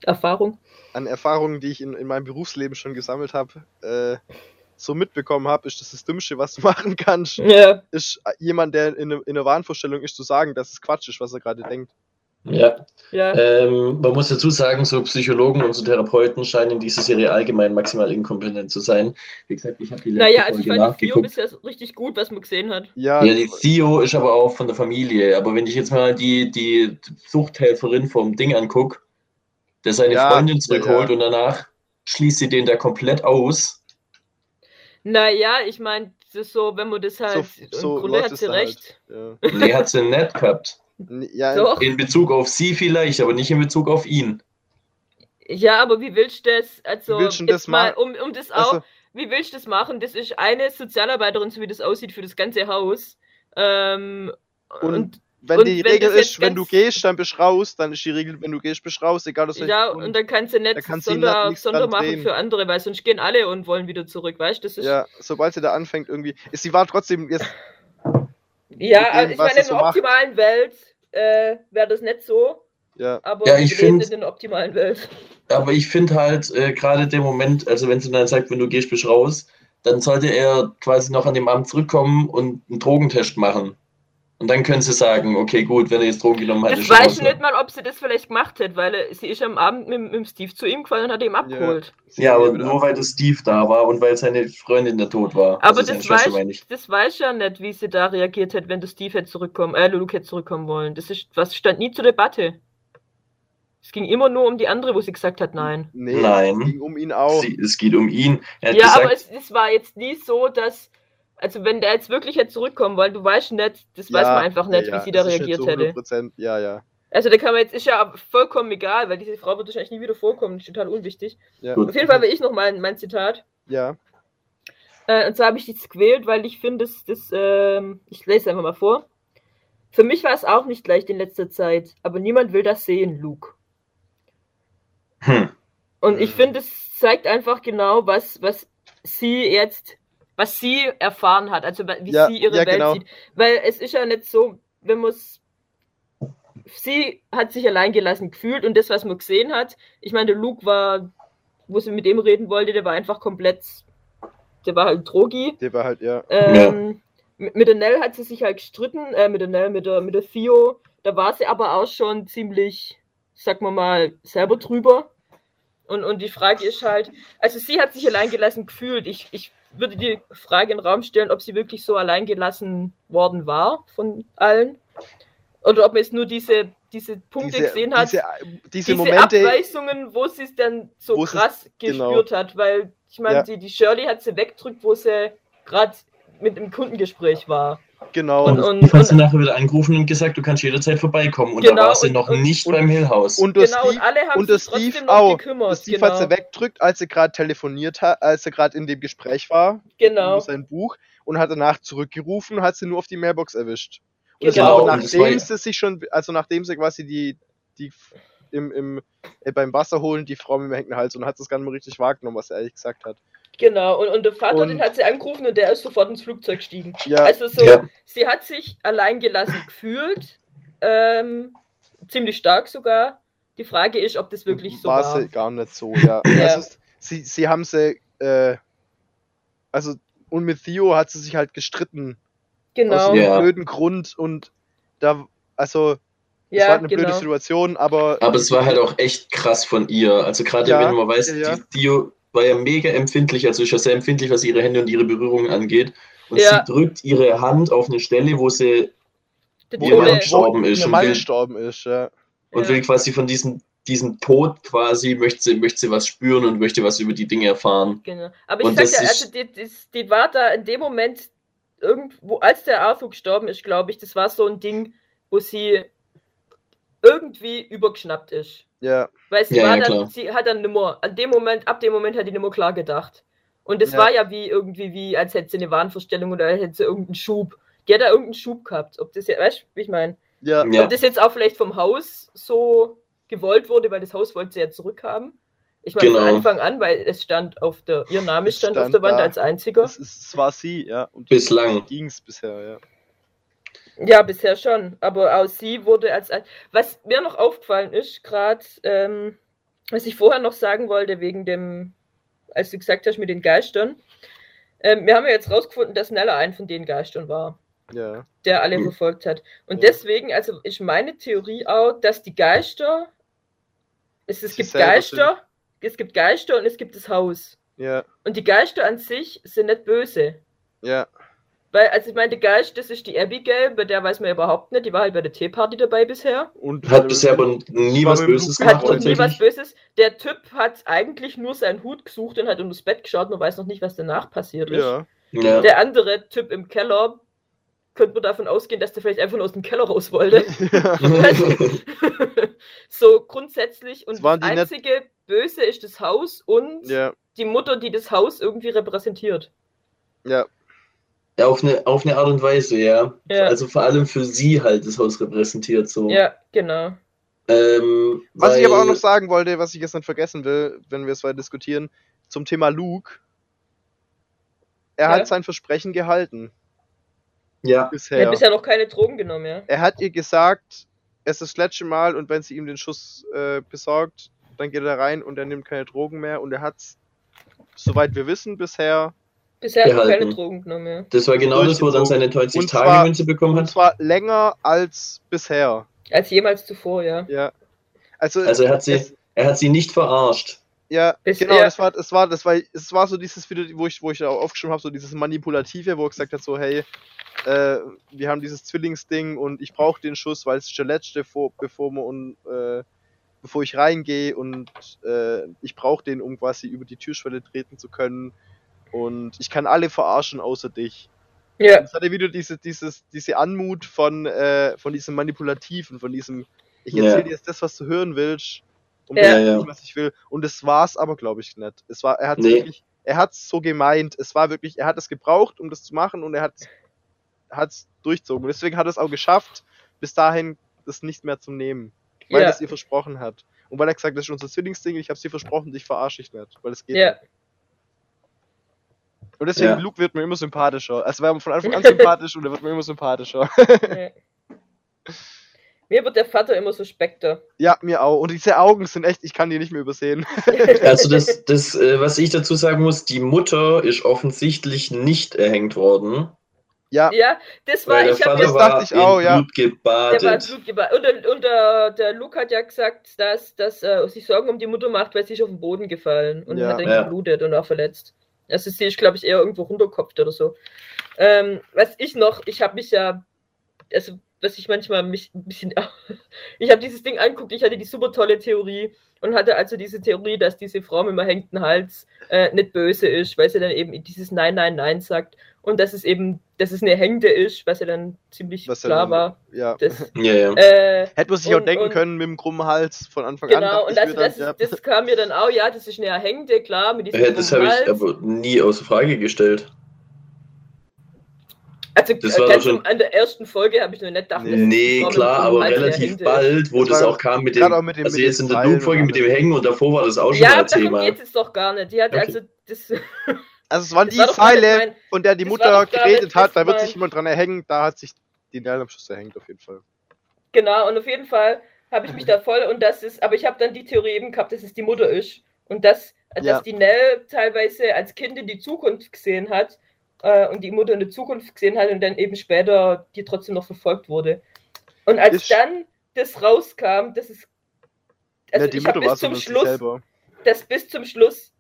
Erfahrung. an Erfahrungen, die ich in, in meinem Berufsleben schon gesammelt habe, äh, so mitbekommen habe, ist das das Dümmste, was du machen kannst, Ja, ist äh, jemand, der in, eine- in einer Wahnvorstellung ist, zu sagen, dass es Quatsch ist, was er gerade denkt. Ja, ja. ähm, man muss dazu sagen, so Psychologen und so Therapeuten scheinen in dieser Serie allgemein maximal inkompetent zu sein. Wie gesagt, ich habe die letzte naja, also ich Folge fand die Theo bisher richtig gut, was man gesehen hat. Ja, Ja, die Theo ist aber auch von der Familie. Aber wenn ich jetzt mal die, die Suchthelferin vom Ding angucke, der seine Ja, Freundin zurückholt ja. und danach schließt sie den da komplett aus. Naja, ich meine, das ist so, wenn man das halt, so im Grunde läuft hat sie da recht. halt. Ja. Nee, hat sie nicht gehabt. Ja, Doch. In Bezug auf sie vielleicht, aber nicht in Bezug auf ihn. Ja, aber wie willst du das, also Wie willst du jetzt das mal, machen? um, um das auch, Also- wie willst du das machen? Das ist eine Sozialarbeiterin, so wie das aussieht, für das ganze Haus. Ähm, Und und, wenn und die wenn Regel ist, wenn du gehst, dann bist du raus, dann ist die Regel, wenn du gehst, bist du raus, egal welchem ja, und dann kannst du nicht Da kannst du Sonder, Sonder machen drehen. für andere, weil sonst gehen alle und wollen wieder zurück, weißt du? Ja, ja, sobald sie da anfängt irgendwie, ist sie war trotzdem jetzt, also dem, ich was meine, in so der macht. optimalen Welt äh, wäre das nicht so, ja, aber Ja, wir ich leben find- nicht in der optimalen Welt. Aber ich finde halt äh, gerade den Moment, also wenn sie dann sagt, wenn du gehst, bist du raus, dann sollte er quasi noch an dem Abend zurückkommen und einen Drogentest machen. Und dann können sie sagen, okay, gut, wenn er jetzt Drogen genommen hat, Das ist schon weiß ich nicht mal, ob sie das vielleicht gemacht hat, weil sie ist am Abend mit, mit Steve zu ihm gefahren und hat ihn abgeholt. sie Ja, aber nur weil das Steve da war und weil seine Freundin da tot war. Aber also das weiß, ich. das weiß ja nicht, wie sie da reagiert hätte, wenn der Steve hätte zurückkommen, äh, Luke hätte zurückkommen wollen. Das ist, was stand nie zur Debatte. Es ging immer nur um die andere, wo sie gesagt hat, nein. Nee, Nein. es ging um ihn auch. Sie, es geht um ihn. Er Ja, gesagt, aber es, es war jetzt nie so, dass, also wenn der jetzt wirklich hätte zurückkommen wollen, du weißt nicht, das weiß man einfach nicht, wie sie da reagiert so hätte. 100%, Ja, ja. Also da kann man jetzt, ist ja vollkommen egal, weil diese Frau wird wahrscheinlich nie wieder vorkommen, das ist total unwichtig. Ja. Auf jeden Fall will ich noch mal mein Zitat. ja. Äh, und zwar habe ich das gewählt, weil ich finde, das, das ähm, ich lese es einfach mal vor. Für mich war es auch nicht leicht in letzter Zeit, aber niemand will das sehen, Luke. Hm. Und ich Mhm. finde, es zeigt einfach genau, was, was sie jetzt, was sie erfahren hat, also wie Ja, sie ihre ja, Welt genau. sieht. Weil es ist ja nicht so, wenn man es. Sie hat sich allein gelassen gefühlt und das, was man gesehen hat, ich meine, der Luke war, wo sie mit dem reden wollte, der war einfach komplett, der war halt Drogi. Der war halt, ja. Ähm, mit, mit der Nell hat sie sich halt gestritten, äh, mit der Nell, mit der, mit der Theo. Da war sie aber auch schon ziemlich, sag mal mal, selber drüber. Und, und die Frage ist halt, also sie hat sich alleingelassen gefühlt. Ich, ich würde die Frage in den Raum stellen, ob sie wirklich so alleingelassen worden war von allen. Oder ob man jetzt nur diese, diese Punkte gesehen hat, diese, diese, diese Momente, Abweichungen, wo sie es dann so es- krass genau. gespürt hat, weil ich meine, Ja. die, die Shirley hat sie weggedrückt, wo sie gerade mit dem Kundengespräch war. Genau. Und- Und, und- sie und- nachher wieder angerufen und gesagt, du kannst jederzeit vorbeikommen. Und Genau, da war sie und- noch und- nicht und- beim Hill House. und genau, Steve, und alle haben und sich trotzdem Steve noch auch. gekümmert. Steve genau, hat sie weggedrückt, als sie gerade telefoniert hat, als sie gerade in dem Gespräch war, genau. über sein Buch, und hat danach zurückgerufen und hat sie nur auf die Mailbox erwischt. Und Genau, und das war nachdem sie sich schon, also nachdem sie quasi die, die im, im, äh, beim Wasser holen, die Frau mit dem hängenden Hals und hat das gar nicht mehr richtig wahrgenommen, was er eigentlich gesagt hat. Genau, und, und der Vater, Und- den hat sie angerufen und der ist sofort ins Flugzeug gestiegen. Ja, Also so, Ja. sie hat sich allein gelassen gefühlt, ähm, ziemlich stark sogar. Die Frage ist, ob das wirklich so war war. sie gar nicht so, ja. Ja. Also, sie, sie haben sie, äh, also, und mit Theo hat sie sich halt gestritten. Genau, Aus ja, einem Ja. blöden Grund und da, also, es war halt eine blöde genau. Situation, aber. Aber es war halt auch echt krass von ihr. Also gerade Ja, wenn man weiß, ja, ja. die Dio war ja mega empfindlich, also ist ja sehr empfindlich, was ihre Hände und ihre Berührungen angeht. Und Ja. sie drückt ihre Hand auf eine Stelle, wo sie Wo jemand gestorben ist und Mann will- gestorben ist, ja. und Ja. will quasi von diesem, diesem Tod quasi, möchte sie, möchte sie was spüren und möchte was über die Dinge erfahren. Genau. Aber ich Und sag ja, also die, die, die war da in dem Moment irgendwo, als der Arthur gestorben ist, glaube ich, das war so ein Ding, wo sie irgendwie übergeschnappt ist. Ja, Weil sie Ja, war ja, dann, sie hat dann nimmer, an dem Moment, ab dem Moment hat die nimmer klar gedacht. Und es Ja. war ja wie irgendwie, wie als hätte sie eine Wahnvorstellung oder als hätte sie irgendeinen Schub. Die hat da irgendeinen Schub gehabt. Ob das ja, weißt du, wie ich meine? ja, Ja. Ob das jetzt auch vielleicht vom Haus so gewollt wurde, weil das Haus wollte sie ja zurückhaben. Ich meine, von Genau. Anfang an, weil es stand auf der, ihr Name Es stand, auf stand der Wand da. als einziger. es, ist, es war sie, ja. Und Bislang. ging es bisher, ja. Ja, bisher schon. Aber auch sie wurde als. Was mir noch aufgefallen ist, gerade, ähm, was ich vorher noch sagen wollte, wegen dem, als du gesagt hast mit den Geistern. Ähm, wir haben ja jetzt rausgefunden, dass Nella ein von den Geistern war, Ja, der alle verfolgt hat. Und Ja. deswegen, also ist meine Theorie auch, dass die Geister. Es, es gibt Geister, es gibt Geister und es gibt das Haus. ja, Und die Geister an sich sind nicht böse. ja. Weil, also ich meine, der Geist, das ist die Abigail, bei der weiß man ja überhaupt nicht, die war halt bei der Teeparty dabei bisher. Und Hat bisher aber nie was Böses Hat gemacht, noch nie was. Böses. Der Typ hat eigentlich nur seinen Hut gesucht und hat unter das Bett geschaut, man weiß noch nicht, was danach passiert ist. Ja, Ja. Der andere Typ im Keller, könnte man davon ausgehen, dass der vielleicht einfach nur aus dem Keller raus wollte. so grundsätzlich. Und das die net- einzige Böse ist das Haus und ja, die Mutter, die das Haus irgendwie repräsentiert. ja. Ja, auf eine, auf eine Art und Weise, ja. Ja. Also vor allem für sie halt das Haus repräsentiert so. Ja, genau. Ähm, Was ich aber auch weil- noch sagen wollte, was ich jetzt nicht vergessen will, wenn wir es weiter diskutieren, zum Thema Luke. Er Ja. hat sein Versprechen gehalten Ja, Er bisher. hat bisher noch keine Drogen genommen, ja. Er hat ihr gesagt, es ist das letzte Mal und wenn sie ihm den Schuss äh, besorgt, dann geht er rein und er nimmt keine Drogen mehr und er hat's, soweit wir wissen, bisher Bisher hat er keine Drogen genommen, ja. das war genau das, wo er dann seine Und zwar- 90-Tage-Münze bekommen und hat. zwar länger als bisher. Als jemals zuvor, ja. Ja. Also, Also er hat sie, es, er hat sie nicht verarscht. ja, Bis- genau, das war, das war, das war, es war so dieses Video, wo ich, wo ich auch aufgeschrieben habe, so dieses Manipulative, wo er gesagt hat, so, hey, äh, wir haben dieses Zwillingsding und ich brauche den Schuss, weil es ist der letzte, vor, bevor wir und, äh, bevor ich reingehe und äh, ich brauche den, um quasi über die Türschwelle treten zu können. Und ich kann alle verarschen außer dich. Ja, Das hat er wieder diese, dieses, diese Anmut von, äh, von diesem Manipulativen, von diesem, ich Ja. erzähle dir jetzt das, was du hören willst, um Ja. das zu Ja, tun, was ich will. Und das war's aber, glaube ich, nicht. Es war, er hat Nee. wirklich, er hat's so gemeint. Es war wirklich, er hat es gebraucht, um das zu machen und er hat hat's durchzogen. Und deswegen hat er es auch geschafft, bis dahin das nicht mehr zu nehmen. Weil Ja. er es ihr versprochen hat. Und weil er gesagt hat, das ist unser Zwillingsding, ich habe sie versprochen, dich verarsche ich nicht. Weil es geht Ja. nicht. Und deswegen, Ja. Luke wird mir immer sympathischer. Also war von Anfang an sympathisch und er wird mir immer sympathischer. Mir wird der Vater immer suspekter. ja, mir auch. Und diese Augen sind echt, ich kann die nicht mehr übersehen. Also das, das äh, was ich dazu sagen muss, die Mutter ist offensichtlich nicht erhängt worden, Ja, Ja, das war, ich habe Vater jetzt, Das dachte war ich auch, in ja. Blut der war gebadet. Blutgeber. Und, der, und der, der Luke hat ja gesagt, dass, dass er sich Sorgen um die Mutter macht, weil sie ist auf den Boden gefallen und Ja. hat dann Ja. geblutet und auch verletzt. Also sie ist, glaube ich, eher irgendwo runterkopft oder so. Ähm, was ich noch, ich habe mich ja, also was ich manchmal mich ein bisschen, ich habe dieses Ding anguckt, ich hatte die super tolle Theorie und hatte also diese Theorie, dass diese Frau mit dem hängenden Hals äh, nicht böse ist, weil sie dann eben dieses Nein, Nein, Nein sagt und dass es eben, dass es eine Hängende ist, was ja dann ziemlich Was ja klar dann- war. ja. Das, Ja, ja. äh, Hätte man sich auch Und- denken und- können mit dem krummen Hals von Anfang an. Genau, und also mir dann, das, ja. ist, das kam mir dann auch, ja, das ist eine Hängende, klar, mit diesem Ja, das habe ich aber nie außer Frage gestellt. Also das war schon- an der ersten Folge habe ich noch nicht gedacht, dass Nee, mit klar, aber relativ bald, wo Das das auch kam mit dem, auch mit dem- also mit jetzt in der und mit dem. Hängen und davor war das auch ist. schon Ja, mal aber ein darum Thema. geht es doch gar nicht. Die hat Okay. also das, Also es waren Das die war Pfeile, mein- von der die Mutter geredet hat, da wird sich jemand dran erhängen, da hat sich die Nadel am Schluss erhängt auf jeden Fall. genau, und auf jeden Fall habe ich mich da voll und das ist, aber ich habe dann die Theorie eben gehabt, dass es die Mutter ist und dass, dass Ja. die Nell teilweise als Kind in die Zukunft gesehen hat äh, und die Mutter in die Zukunft gesehen hat und dann eben später die trotzdem noch verfolgt wurde. Und als Ist- dann das rauskam, dass es also ja, die ich Mutter war bis zum Schluss selber. dass bis zum Schluss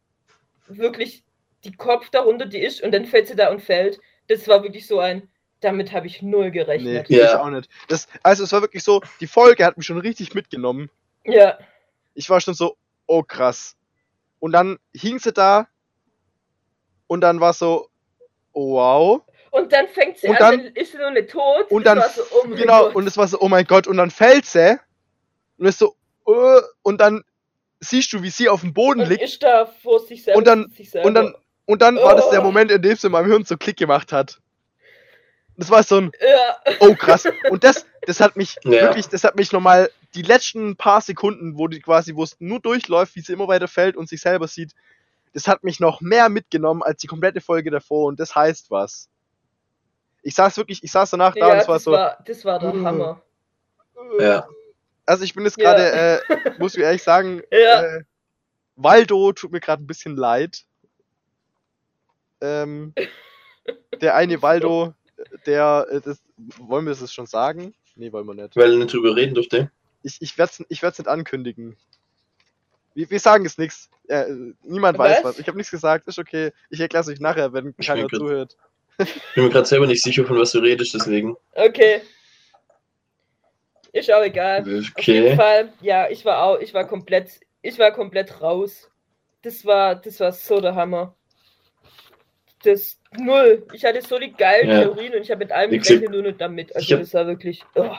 wirklich die Kopf darunter die ist und dann fällt sie da und fällt. Das war wirklich so ein, damit habe ich null Nee, gerechnet. Ja. ich auch nicht. Das, also es war wirklich so, die Folge hat mich schon richtig mitgenommen. Ja, Ich war schon so, oh krass. Und dann hing sie da und dann war so, oh wow. und dann fängt sie Und an, dann- ist sie noch nicht tot. Und Das dann, war so, oh genau, Gott. und es war so, oh mein Gott, und dann fällt sie und ist so, uh, und dann siehst du, wie sie auf dem Boden und liegt ist da vor sich selber. Und dann- sich selber. und dann, und dann war das der Oh. Moment, in dem es in meinem Hirn so Klick gemacht hat. Das war so ein, ja, oh krass. Und das, das hat mich Ja. wirklich, das hat mich nochmal die letzten paar Sekunden, wo die quasi, wo es nur durchläuft, wie sie immer weiter fällt und sich selber sieht, das hat mich noch mehr mitgenommen als die komplette Folge davor und das heißt was. Ich saß wirklich, ich saß danach da ja und es war das, so, war, das war der Uh. Hammer. Ja. also ich bin jetzt Ja. gerade, äh, muss ich ehrlich sagen, Ja. äh, Waldo tut mir gerade ein bisschen leid. Ähm, der eine Waldo, der, äh, das, wollen wir das schon sagen? Nee, wollen wir nicht. Weil er nicht drüber reden durfte. Ich, ich werde es ich werd's nicht ankündigen. Wir, wir sagen es nichts. Äh, niemand weiß Was? was. Ich habe nichts gesagt, ist okay. Ich erkläre es euch nachher, wenn Ich keiner zuhört. Ich bin mir gerade selber nicht sicher, von was du redest, deswegen. Okay. Ist auch egal. Auf jeden Okay. Fall, ja, ich war auch, ich war komplett, ich war komplett raus. Das war, das war so der Hammer. Das null. Ich hatte so die geilen Ja. Theorien und ich habe mit allem gesagt, gerechnet, nur nicht damit. ich Also das war wirklich. Oh.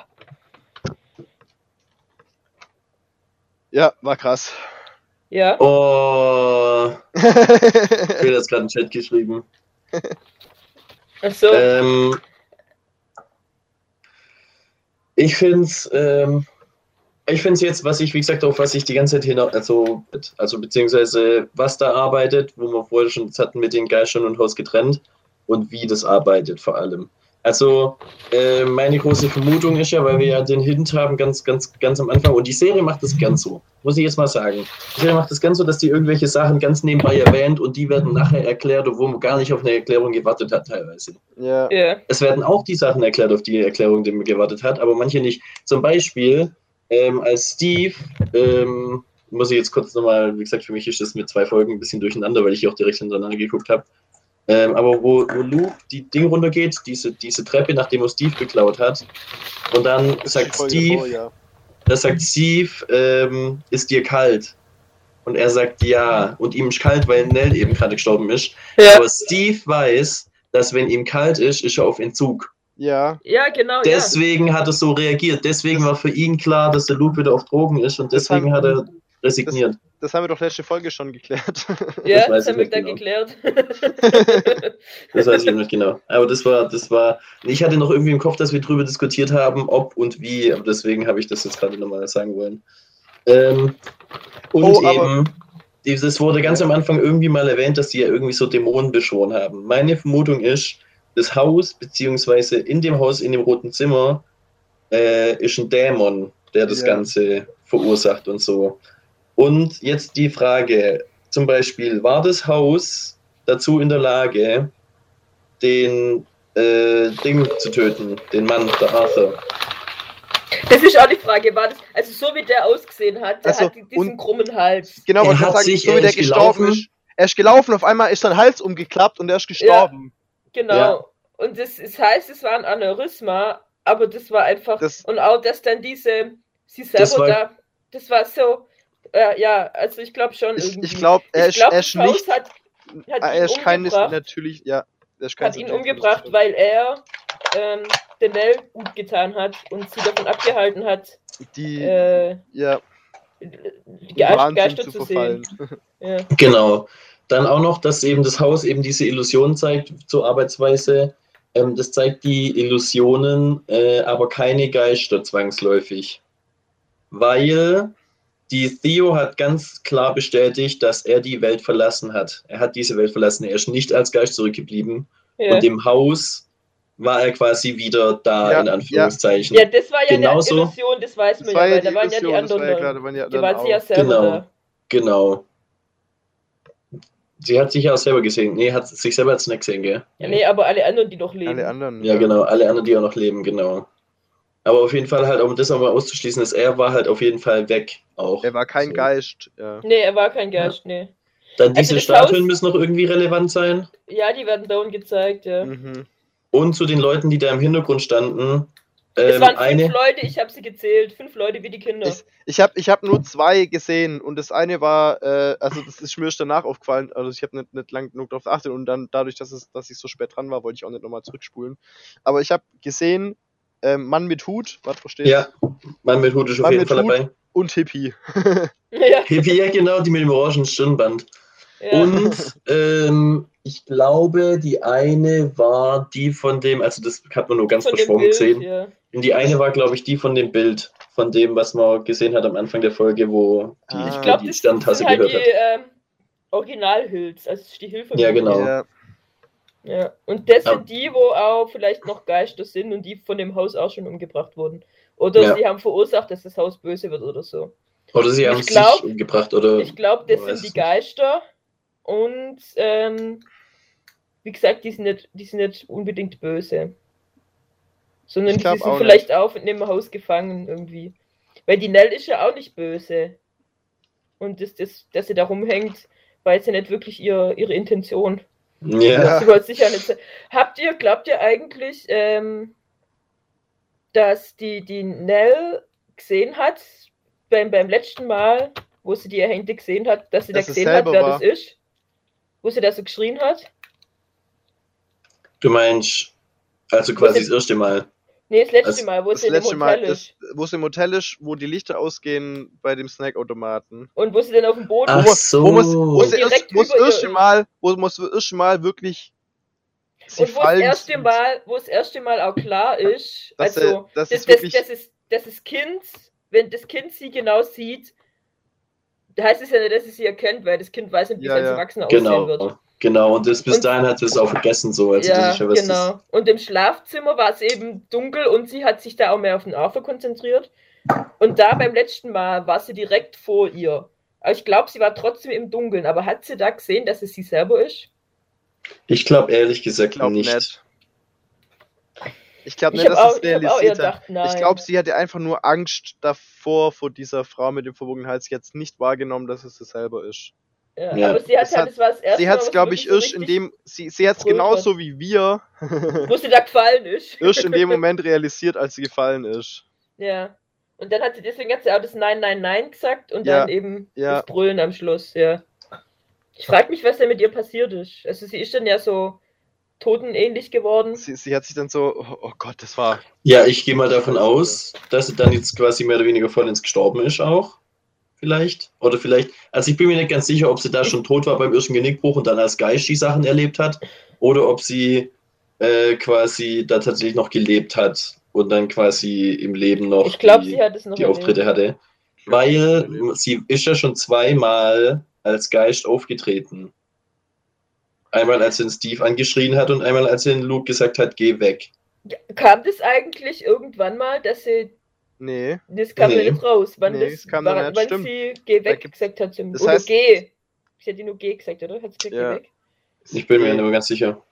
Ja, war krass. Ja. Oh, ich will jetzt gerade einen Chat geschrieben. Achso. Ähm, ich finde es, ähm, ich finde es jetzt, was ich, wie gesagt, auf was ich die ganze Zeit hin, also, also beziehungsweise was da arbeitet, wo wir vorher schon das hatten mit den Geistern und Haus getrennt und wie das arbeitet vor allem. Also äh, meine große Vermutung ist ja, weil wir ja den Hint haben ganz, ganz, ganz am Anfang und die Serie macht das ganz so, muss ich jetzt mal sagen. Die Serie macht das ganz so, dass die irgendwelche Sachen ganz nebenbei erwähnt und die werden nachher erklärt, obwohl man gar nicht auf eine Erklärung gewartet hat teilweise. ja. ja. Es werden auch die Sachen erklärt, auf die Erklärung, die man gewartet hat, aber manche nicht. Zum Beispiel, ähm, als Steve, ähm, muss ich jetzt kurz nochmal, wie gesagt, für mich ist das mit zwei Folgen ein bisschen durcheinander, weil ich hier auch direkt hintereinander geguckt habe. Ähm, aber wo, wo Luke die Ding runtergeht, diese, diese Treppe, nachdem er Steve beklaut hat, und dann sagt Steve, davor, ja. da sagt Steve, ähm, ist dir kalt? Und er sagt ja. Und ihm ist kalt, weil Nell eben gerade gestorben ist. Ja. Aber Steve weiß, dass wenn ihm kalt ist, ist er auf Entzug. Ja, ja, genau. Deswegen hat er so reagiert. Deswegen war für ihn klar, dass der Luke wieder auf Drogen ist und Das deswegen haben- hat er. resigniert. Das haben wir doch letzte Folge schon geklärt. Ja, das ich haben wir nicht da genau. geklärt. Das weiß ich nicht genau. Aber das war, das war. Ich hatte noch irgendwie im Kopf, dass wir drüber diskutiert haben, ob und wie. Aber deswegen habe ich das jetzt gerade nochmal sagen wollen. Ähm, und Oh, eben, dieses wurde ganz am Anfang irgendwie mal erwähnt, dass die ja irgendwie so Dämonen beschworen haben. Meine Vermutung ist, das Haus, beziehungsweise in dem Haus, in dem roten Zimmer, äh, ist ein Dämon, der das Ja. Ganze verursacht und so. Und jetzt die Frage, zum Beispiel, war das Haus dazu in der Lage, den äh, Ding zu töten, den Mann, der Arthur? Das ist auch die Frage, war das, also so wie der ausgesehen hat, der Also, hat diesen krummen Hals. Genau, wollte ich hat sagen, sich- so er wie der ist gestorben gelaufen. ist. Er ist gelaufen, auf einmal ist sein Hals umgeklappt und er ist gestorben. Genau. Ja. Und das, es heißt, es war ein Aneurysma, aber das war einfach. Das- und auch, dass dann diese, sie selber Das war- da, das war so, äh, ja, also ich glaube schon Ich, irgendwie. ich glaube, er, ist- glaub, er das ist Haus nicht. hat, hat er ihn ist natürlich, ja. Er ist kein hat ihn umgebracht, das weil er ähm, den Nell gut getan hat und sie davon abgehalten hat. Die, äh, ja, Geister zu zu sehen. verfallen. Ja. Genau. Dann auch noch, dass eben das Haus eben diese Illusion zeigt zur Arbeitsweise. Ähm, das zeigt die Illusionen, äh, aber keine Geister zwangsläufig. Weil die Theo hat ganz klar bestätigt, dass er die Welt verlassen hat. Er hat diese Welt verlassen. Er ist nicht als Geist zurückgeblieben. Ja. Und im Haus war er quasi wieder da, Ja, in Anführungszeichen. ja, das war ja Genauso- eine Illusion, das weiß Das man war ja, weil die da waren ja die das war anderen. ja klar, da waren ja die dann waren sie ja auch. selber Genau. da. Genau. Sie hat sich ja auch selber gesehen. Nee, hat sich selber als nicht gesehen, gell? Ja, nee, aber alle anderen, die noch leben. Alle anderen. Ja, genau, alle anderen, die auch noch leben, genau. Aber auf jeden Fall halt, um das auch mal auszuschließen, ist er war halt auf jeden Fall weg auch. Er war kein So. Geist. Ja. Nee, er war kein Geist, nee. Dann Also diese Statuen Haus- müssen noch irgendwie relevant sein. Ja, die werden dauernd gezeigt, ja. Mhm. Und zu den Leuten, die da im Hintergrund standen. Es Ähm, waren fünf eine, Leute, ich habe sie gezählt. Fünf Leute wie die Kinder. Ich, ich habe ich hab nur zwei gesehen und das eine war, äh, also das ist mir erst danach aufgefallen, also ich habe nicht, nicht lang genug darauf geachtet und dann dadurch, dass, es, dass ich so spät dran war, wollte ich auch nicht nochmal zurückspulen. Aber ich habe gesehen, ähm, Mann mit Hut, was versteht ja, Mann mit Hut ist auf Mann jeden mit Fall Hut. dabei. und Hippie. ja, Hippie, ja genau, die mit dem orangen Stirnband. Ja. Und ähm, ich glaube, die eine war die von dem, also das hat man nur ganz Von verschwommen Bild, gesehen. ja. Und die eine war, glaube ich, die von dem Bild, von dem, was man gesehen hat am Anfang der Folge, wo die, Ah. Ich wo glaube, die das Sterntasse halt gehört die hat. ähm, Original-Hills. Also die Hilfe. Ja, genau. Ja, Ja. Und das Ja. sind die, wo auch vielleicht noch Geister sind und die von dem Haus auch schon umgebracht wurden. Oder Ja. sie haben verursacht, dass das Haus böse wird oder so. Oder sie haben glaub- sich umgebracht, oder? Ich glaube, das sind die nicht. Und ähm, wie gesagt, die sind, nicht, die sind nicht unbedingt böse. Sondern die sind auch vielleicht auch in dem Haus gefangen irgendwie. Weil die Nell ist ja auch nicht böse. Und das, das, dass sie da rumhängt, war jetzt ja nicht wirklich ihr, ihre Intention. Ja. Sicher nicht. Habt ihr, glaubt ihr eigentlich, ähm, dass die, die Nell gesehen hat, beim, beim letzten Mal, wo sie die Erhängte gesehen hat, dass sie Dass da es gesehen hat, wer war. das ist? Wo sie da so geschrien hat? Du meinst, also quasi das erste Mal. Nee, das letzte Das- Mal, wo das sie dem letzte Hotel Mal, das, ist. wo es im Hotel ist, wo die Lichter ausgehen bei dem Snackautomaten. Und wo sie dann auf dem Boden Ach wo, so. wo, muss, wo, es Direkt erst, wo es ihr erste ist. Mal, wo muss das erste Mal wirklich sie und wo das erste. Mal, wo das erste Mal auch klar ist, Dass, also das das, ist das, wirklich, das, ist, das ist Kind, wenn das Kind sie genau sieht, da heißt es ja nicht, dass sie sie erkennt, weil das Kind weiß nicht, wie Ja, es als. Erwachsener aussehen wird. Genau. Genau, und das, bis Und- dahin hat sie es auch vergessen, so. Also ja, das ist genau. Und im Schlafzimmer war es eben dunkel und sie hat sich da auch mehr auf den Arthur konzentriert. Und da beim letzten Mal war sie direkt vor ihr. Aber ich glaube, sie war trotzdem im Dunkeln. Aber hat sie da gesehen, dass es sie selber ist? Ich glaube ehrlich gesagt ich glaube nicht. nicht. Ich glaube Ich nicht, dass auch, es ich eher realisiert hat. gedacht. Ich glaube, sie hatte einfach nur Angst davor, vor dieser Frau mit dem verbogenen Hals. Es nicht wahrgenommen, dass es sie selber ist. ja, Ja. Aber sie hat Das halt, hat- das war das erste sie hat es, glaube ich, so erst in richtig- dem, sie, sie hat es genauso wie wir, Wo sie da gefallen ist. erst in dem Moment realisiert, als sie gefallen ist. Ja. Und dann hat sie, deswegen hat sie auch das Nein, Nein, Nein gesagt und Ja, dann eben ja. das Brüllen am Schluss, ja. Ich frage mich, was denn mit ihr passiert ist. Also sie ist dann ja so totenähnlich geworden. Sie, sie hat sich dann so, oh, oh Gott, das war. Ja, ich gehe mal davon aus, dass sie dann jetzt quasi mehr oder weniger voll ins Gestorben ist auch. vielleicht. Oder vielleicht, also ich bin mir nicht ganz sicher, ob sie da schon tot war beim ersten Genickbruch und dann als Geist die Sachen erlebt hat. Oder ob sie äh, quasi da tatsächlich noch gelebt hat und dann quasi im Leben noch Ich glaube, die, sie hat es noch die Auftritte hatte. Weil sie ist ja schon zweimal als Geist aufgetreten. Einmal, als sie den Steve angeschrien hat und einmal, als sie den Luke gesagt hat, geh weg. Kam das eigentlich irgendwann mal, dass sie. Nee. Das kam Nee. ja nicht raus. Wann, Nee, das, das kam wann, nicht, wann stimmt. sie geh weg gesagt hat. Zum, das oder heißt- geh. Sie hat die nur geh gesagt, oder? Hat sie gesagt, Ja. geh weg? Ich bin mir nicht mehr ganz sicher.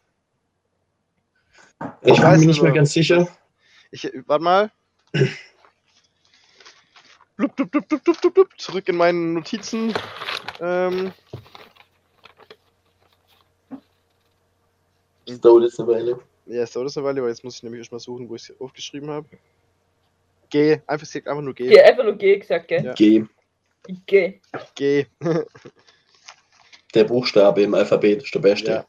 Ich Ich bin weiß mir nicht mehr ganz sicher. Ich, warte mal. Blub, blub, blub, blub, blub, blub, blub. Zurück in meinen Notizen. Ähm, Das dauert jetzt eine Weile. ja, es dauert das eine Weile, weil jetzt muss ich nämlich erstmal suchen, wo ich es aufgeschrieben habe. G. Einfach, sie einfach nur G. Geh, einfach nur geh gesagt, gell? Ja. G. Geh. G. Der Buchstabe im Alphabet ist der beste. Ja.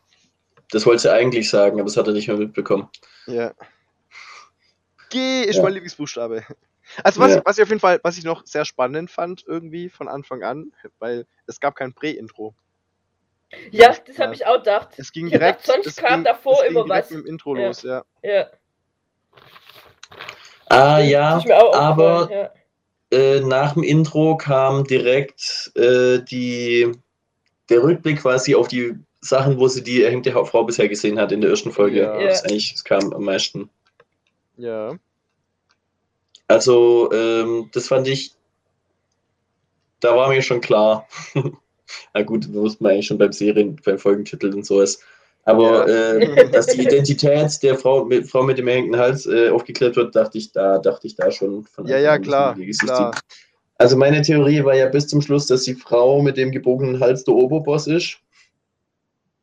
Das wollte sie eigentlich sagen, aber das hat er nicht mehr mitbekommen. Ja. G ist Ja. mein Lieblingsbuchstabe. Also was, Ja. was ich auf jeden Fall, was ich noch sehr spannend fand, irgendwie von Anfang an, weil es gab kein Prä-Intro. Ja, das habe ich auch gedacht. Es ging Ich direkt. gedacht, sonst es kam ging, davor immer was. mit dem Intro Ja. los, ja. Ja. Ah ja, aber ja. äh, nach dem Intro kam direkt äh, die, der Rückblick quasi auf die Sachen, wo sie die erhängte Frau bisher gesehen hat in der ersten Folge. Ja. Das, eigentlich, das kam am meisten. Ja. Also, ähm, das fand ich, da war mir schon klar. Na gut, das wusste man eigentlich schon beim Serien, beim Folgentitel und sowas. Aber Ja. äh, dass die Identität der Frau mit, Frau mit dem hängenden Hals äh, aufgeklärt wird, dachte ich da, dachte ich da schon von Ja, ja, klar. Also meine Theorie war ja bis zum Schluss, dass die Frau mit dem gebogenen Hals der Oberboss ist,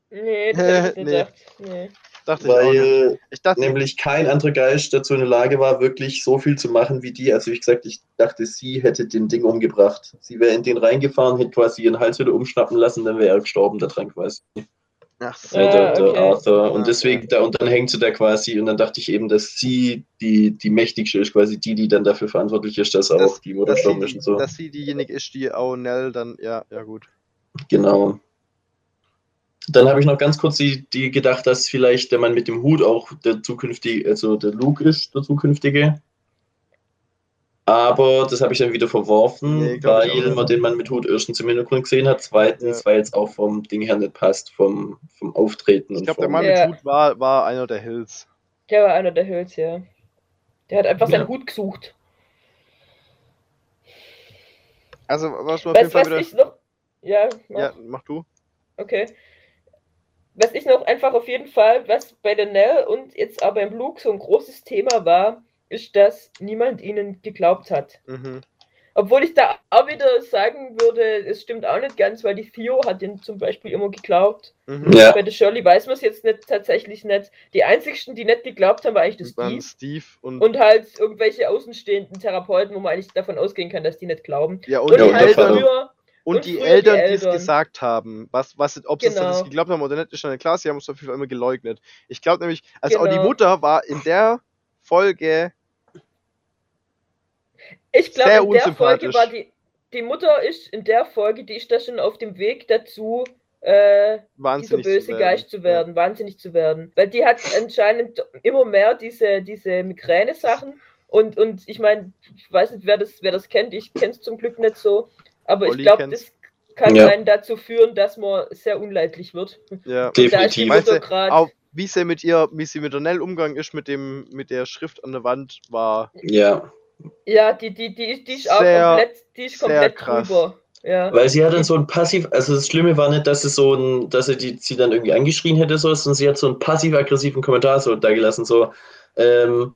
Nee, das nicht Nee. gedacht. Nee. Dachte ich auch weil Ich dachte, nämlich kein anderer Geist dazu in der Lage war, wirklich so viel zu machen wie die. Also wie gesagt, ich dachte, sie hätte den Ding umgebracht. Sie wäre in den reingefahren, hätte quasi ihren Hals wieder umschnappen lassen, dann wäre er gestorben daran quasi. ach so. Äh, der, der okay. Arthur. Und Ja, deswegen, da, und dann hängt sie da quasi, und dann dachte ich eben, dass sie die, die mächtigste ist, quasi die, die dann dafür verantwortlich ist, dass auch Dass- die Mutter gestorben ist und so. dass sie diejenige ist, die auch Nell dann, ja, ja gut. Genau. Dann habe ich noch ganz kurz die, die gedacht, dass vielleicht der Mann mit dem Hut auch der zukünftige, also der Luke ist, der zukünftige. Aber das habe ich dann wieder verworfen, Nee, ich auch weil nicht. man den Mann mit Hut erstens im Hintergrund gesehen hat, zweitens, Ja. weil es auch vom Ding her nicht passt, vom, vom Auftreten Ich glaube, der Mann Ja. mit Hut war, war einer der Hills. Der war einer der Hölz, ja. Der hat einfach Ja. seinen Hut gesucht. Also, was man auf jeden Weißt Fall was wieder. noch. Ja, mach. Ja, mach du. Okay. Was ich noch einfach auf jeden Fall, was bei der Nell und jetzt aber im Luke so ein großes Thema war, ist, dass niemand ihnen geglaubt hat. Mhm. Obwohl ich da auch wieder sagen würde, es stimmt auch nicht ganz, weil die Theo hat ihnen zum Beispiel immer geglaubt. Mhm. Ja. Bei der Shirley weiß man es jetzt nicht tatsächlich nicht. Die einzigsten, die nicht geglaubt haben, war eigentlich das Steve. Steve und, Und halt irgendwelche außenstehenden Therapeuten, wo man eigentlich davon ausgehen kann, dass die nicht glauben. ja, und, Und, Ja, halt früher, und und die Eltern, die es gesagt haben. Was, was, ob sie Genau. das geglaubt haben oder nicht, ist schon eine klar. Sie haben es auf jeden Fall immer geleugnet. Ich glaube nämlich, also auch die Genau. Mutter war in der Folge Ich glaube, in der Folge war die, die Mutter ist in der Folge, die ist da schon auf dem Weg dazu, äh, dieser böse zu werden. Geist zu werden, wahnsinnig zu werden. Weil die hat anscheinend immer mehr diese, diese Migräne-Sachen. Und, und ich meine, ich weiß nicht, wer das, wer das kennt, ich kenne es zum Glück nicht so. Aber Olli ich glaube, das kann Ja. einen dazu führen, dass man sehr unleidlich wird. Ja. Und da ist die Definitiv. Weißt du, wie sie mit ihr, wie sie mit der Nell umgegangen ist, mit dem, mit der Schrift an der Wand, war Ja, Ja, die, die, die, die ist auch Sehr, komplett, die ist komplett krass. drüber. Ja. weil sie hat dann so ein Passiv, also das Schlimme war nicht, dass sie so ein, dass sie die, sie dann irgendwie angeschrien hätte, so, sondern sie hat so einen passiv-aggressiven Kommentar so da gelassen, so, ähm,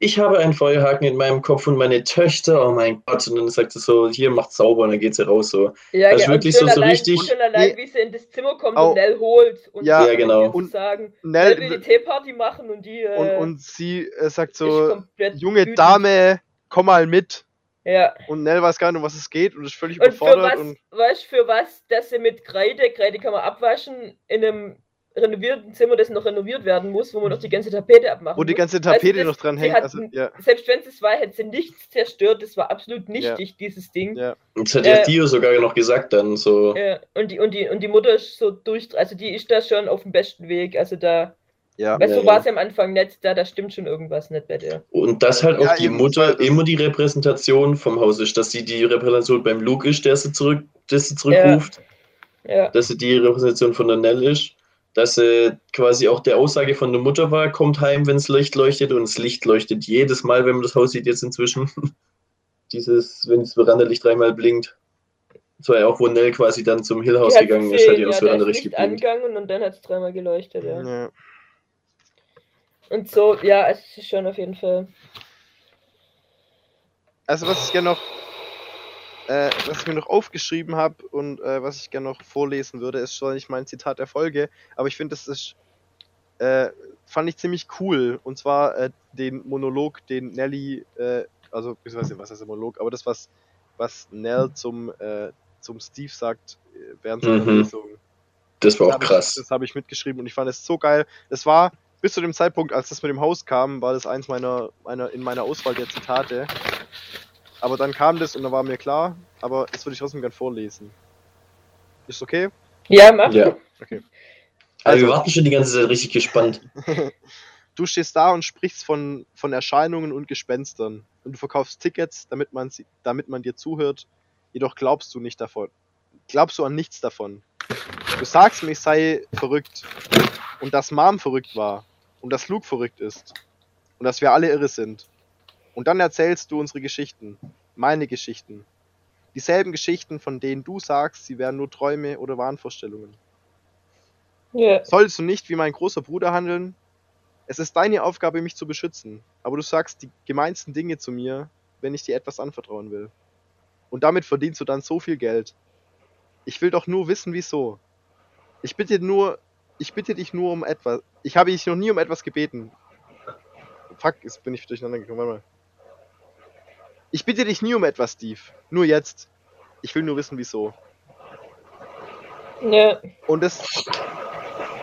ich habe einen Feuerhaken in meinem Kopf und meine Töchter, oh mein Gott, und dann sagt sie so, hier macht sauber und dann geht sie raus, so. Ja, Also ja, wirklich und schon so- so allein, richtig- Schon allein, wie sie in das Zimmer kommt Au. und Nell holt. Und Ja, Ja, genau. Und sagen, Nell, Nell will die Teeparty machen und die äh, und, und sie äh, sagt ist so, junge wütend. Dame, komm mal mit. Ja. Und Nell weiß gar nicht, um was es geht und ist völlig Und für überfordert. was, Und, weißt du, für was, dass sie mit Kreide, Kreide kann man abwaschen, in einem renovierten Zimmer, das noch renoviert werden muss, wo man noch die ganze Tapete abmachen Wo die ganze Tapete das- noch dran hängt. hat Also, ja, Selbst wenn es war, hätte sie nichts zerstört. Das war absolut nichtig, dieses Ding. ja. Das hat ja Äh, Dio sogar noch gesagt dann so. Ja, und, die, und, die, und die Mutter ist so durch, also die ist da schon auf dem besten Weg. Also da, ja. weißt Ja, du, war ja. sie am Anfang nicht, da, da stimmt schon irgendwas nicht bei der. Und das halt auch Ja, die Mutter immer die Repräsentation vom Haus ist, dass sie die Repräsentation beim Luke ist, der sie zurück, der sie zurückruft, Ja, dass sie die Repräsentation von der Nell ist, dass sie quasi auch der Aussage von der Mutter war, kommt heim, wenn das Licht leuchtet und das Licht leuchtet jedes Mal, wenn man das Haus sieht jetzt inzwischen. Dieses, wenn das Veranderlicht dreimal blinkt. Das war ja auch, wo Nell quasi dann zum Hill House die hat gegangen ist, gesehen, hat die ja, aus da ist Veranderlicht Licht geblinkt. angegangen und dann hat es dreimal geleuchtet, ja. ja. Und so, ja, es ist schon auf jeden Fall. Also was ich gerne noch, äh, was ich mir noch aufgeschrieben habe und äh, was ich gerne noch vorlesen würde, ist zwar nicht mein Zitat der Folge, aber ich finde, das ist, äh, fand ich ziemlich cool. Und zwar äh, den Monolog, den Nelly, äh, also beziehungsweise was heißt der Monolog, aber das was, was Nell zum äh, zum Steve sagt äh, während seiner Mhm. Lesung. Das war Das auch hab Ich, krass. das habe ich mitgeschrieben und ich fand es so geil. Es war bis zu dem Zeitpunkt, als das mit dem Haus kam, war das eins meiner, meiner in meiner Auswahl der Zitate. Aber dann kam das und da war mir klar, aber das würde ich trotzdem gern vorlesen. Ist okay? Ja, mach. Ja. Okay. Also, wir Also- warten schon die ganze Zeit richtig gespannt. Du stehst da und sprichst von, von Erscheinungen und Gespenstern. Und du verkaufst Tickets, damit man, sie- damit man dir zuhört. Jedoch glaubst du nicht davon. Glaubst du an nichts davon. Du sagst mir, ich sei verrückt. Und dass Mom verrückt war. Und dass Luke verrückt ist. Und dass wir alle irre sind. Und dann erzählst du unsere Geschichten. Meine Geschichten. Dieselben Geschichten, von denen du sagst, sie wären nur Träume oder Wahnvorstellungen. Ja. Solltest du nicht wie mein großer Bruder handeln? Es ist deine Aufgabe, mich zu beschützen, aber du sagst die gemeinsten Dinge zu mir, wenn ich dir etwas anvertrauen will. Und damit verdienst du dann so viel Geld. Ich will doch nur wissen, wieso. Ich bitte nur, ich bitte dich nur um etwas. Ich habe dich noch nie um etwas gebeten. Fuck, jetzt bin ich durcheinander gekommen. Warte mal. Ich bitte dich nie um etwas, Steve. Nur jetzt. Ich will nur wissen, wieso. Ja. Und das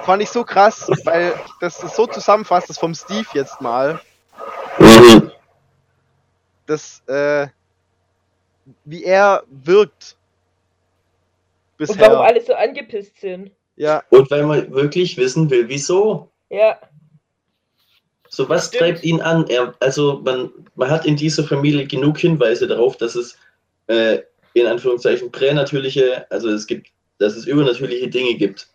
fand ich so krass, weil das ist so zusammenfasst, das vom Steve jetzt mal, das, äh, wie er wirkt. Und warum Bisher. alle so angepisst sind. Ja, Und weil man wirklich wissen will, wieso. Ja. So, was Stimmt. treibt ihn an? Er, also, man, man hat in dieser Familie genug Hinweise darauf, dass es äh, in Anführungszeichen pränatürliche, also es gibt, dass es übernatürliche Dinge gibt.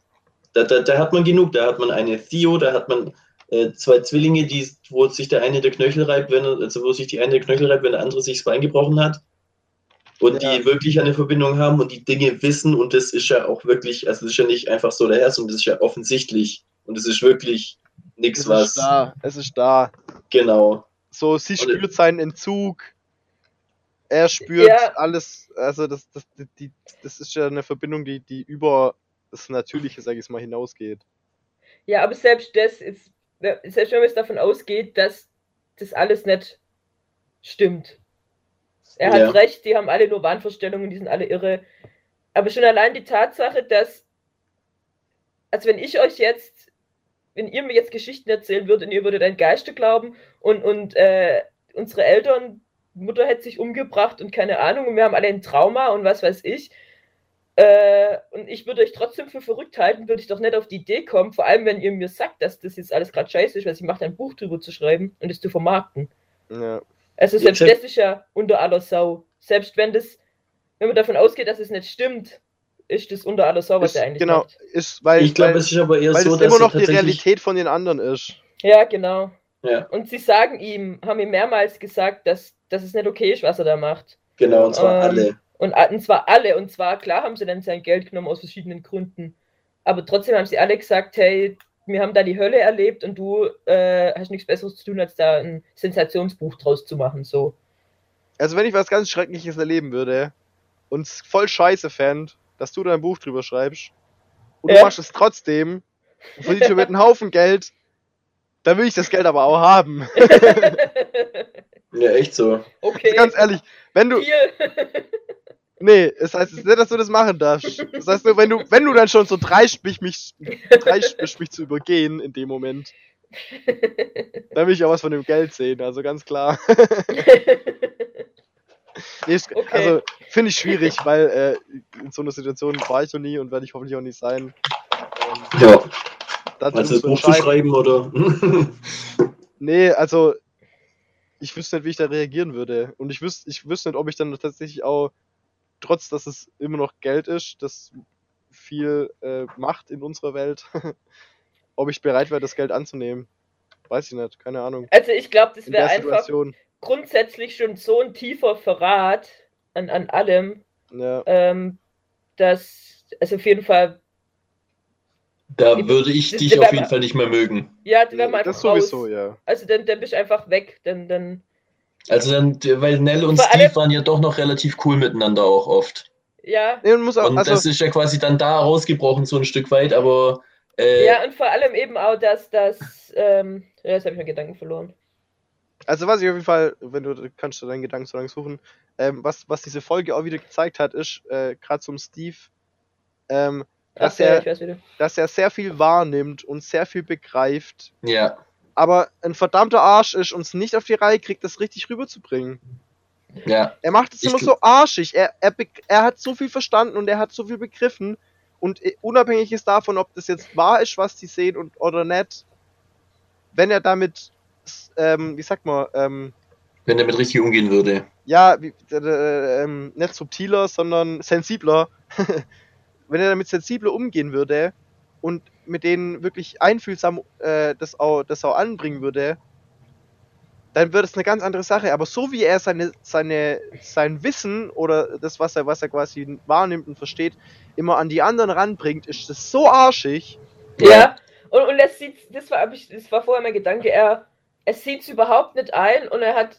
Da, da, da hat man genug. Da hat man eine Theo, da hat man äh, zwei Zwillinge, die, wo sich der eine der Knöchel reibt, wenn also wo sich die eine der Knöchel reibt, wenn der andere sich das Bein gebrochen hat. Und Ja. die wirklich eine Verbindung haben und die Dinge wissen und das ist ja auch wirklich, also das ist ja nicht einfach so daher, sondern das ist ja offensichtlich. Und es ist wirklich nichts, es was. ist da, es ist da. Genau. So, sie Und- spürt seinen Entzug. Er spürt Ja. alles, also das, das, die, das ist ja eine Verbindung, die, die über das Natürliche, sag ich mal, hinausgeht. Ja, aber selbst das ist, selbst wenn man jetzt davon ausgeht, dass das alles nicht stimmt. Er Ja. hat recht, die haben alle nur Wahnvorstellungen, die sind alle irre. Aber schon allein die Tatsache, dass, als wenn ich euch jetzt, wenn ihr mir jetzt Geschichten erzählen würdet und ihr würdet an Geister glauben und, und äh, unsere Eltern, Mutter hätte sich umgebracht und keine Ahnung und wir haben alle ein Trauma und was weiß ich. Äh, und ich würde euch trotzdem für verrückt halten, würde ich doch nicht auf die Idee kommen, vor allem wenn ihr mir sagt, dass das jetzt alles gerade scheiße ist, weil ich mache ein Buch drüber zu schreiben und es zu vermarkten. Ja. Also selbst selbst- das ist ja unter aller Sau. Selbst wenn das, wenn man davon ausgeht, dass es nicht stimmt, ist das unter aller Sau, was er eigentlich genau, macht. ist, weil, Ich glaube, es ist aber eher weil so, es dass immer er noch die Realität von den anderen ist. Ja, genau. Ja, Und sie sagen ihm, haben ihm mehrmals gesagt, dass, dass es nicht okay ist, was er da macht. genau, und zwar Ähm, alle. Und, a- und zwar alle. Und zwar, klar haben sie dann sein Geld genommen aus verschiedenen Gründen. Aber trotzdem haben sie alle gesagt, hey, wir haben da die Hölle erlebt und du äh, hast nichts Besseres zu tun, als da ein Sensationsbuch draus zu machen. So. Also wenn ich was ganz Schreckliches erleben würde und es voll scheiße fänd, dass du da ein Buch drüber schreibst und Ja. du machst es trotzdem und verdienst damit einen Haufen Geld, dann will ich das Geld aber auch haben. Ja, echt so. okay. Ganz ehrlich, wenn du, Viel. Nee, es heißt nicht, dass du das machen darfst. Das heißt nur, wenn du, wenn du dann schon so dreist bist, mich, dreist bist, mich zu übergehen in dem Moment, dann will ich auch was von dem Geld sehen, also ganz klar. Nee, ist, Okay. Also, finde ich schwierig, weil äh, in so einer Situation war ich noch nie und werde ich hoffentlich auch nicht sein. Ähm, Ja. dazu Also musst das du Buch zu schreiben oder? Nee, also ich wüsste nicht, wie ich da reagieren würde. Und ich wüsste, ich wüsste nicht, ob ich dann tatsächlich auch, trotz dass es immer noch Geld ist, das viel äh, macht in unserer Welt, ob ich bereit wäre, das Geld anzunehmen. Weiß ich nicht, keine Ahnung. Also ich glaube, das wäre einfach Situation. Grundsätzlich schon so ein tiefer Verrat an, an allem, Ja. ähm, dass, also auf jeden Fall, Da würde ich Das- dich das auf jeden Fall nicht mehr mögen. ja, dann wir Das einfach sowieso, raus. ja. Also dann, dann bist du einfach weg. Dann, dann, Also dann, weil Nell und Steve allem- waren ja doch noch relativ cool miteinander auch oft. ja. Nee, man muss auch, Und also, das ist ja quasi dann da rausgebrochen, so ein Stück weit, aber äh, Ja, und vor allem eben auch, dass das, ähm, ja, jetzt habe ich meinen Gedanken verloren. Also was ich auf jeden Fall, wenn du kannst du deinen Gedanken so lange suchen, ähm, was, was diese Folge auch wieder gezeigt hat, ist, äh, gerade zum Steve, ähm, dass, ja, er, dass er sehr viel wahrnimmt und sehr viel begreift, ja, aber ein verdammter Arsch ist und es nicht auf die Reihe kriegt, das richtig rüberzubringen. ja, Er macht es immer so arschig. Er, er, er hat so viel verstanden und er hat so viel begriffen. Und äh, unabhängig ist davon, ob das jetzt wahr ist, was die sehen und, oder nicht, wenn er damit, ähm, wie sagt man, ähm, wenn er mit richtig umgehen würde. ja, wie, äh, äh, ähm, nicht subtiler, sondern sensibler, wenn er damit sensibler umgehen würde und mit denen wirklich einfühlsam äh, das, auch, das auch anbringen würde, dann wird es eine ganz andere Sache. Aber so wie er seine, seine, sein Wissen oder das, was er, was er quasi wahrnimmt und versteht, immer an die anderen ranbringt, ist das so arschig. Ja, und, und er sieht, das war, ich, das war vorher mein Gedanke, er, er sieht es überhaupt nicht ein und er hat,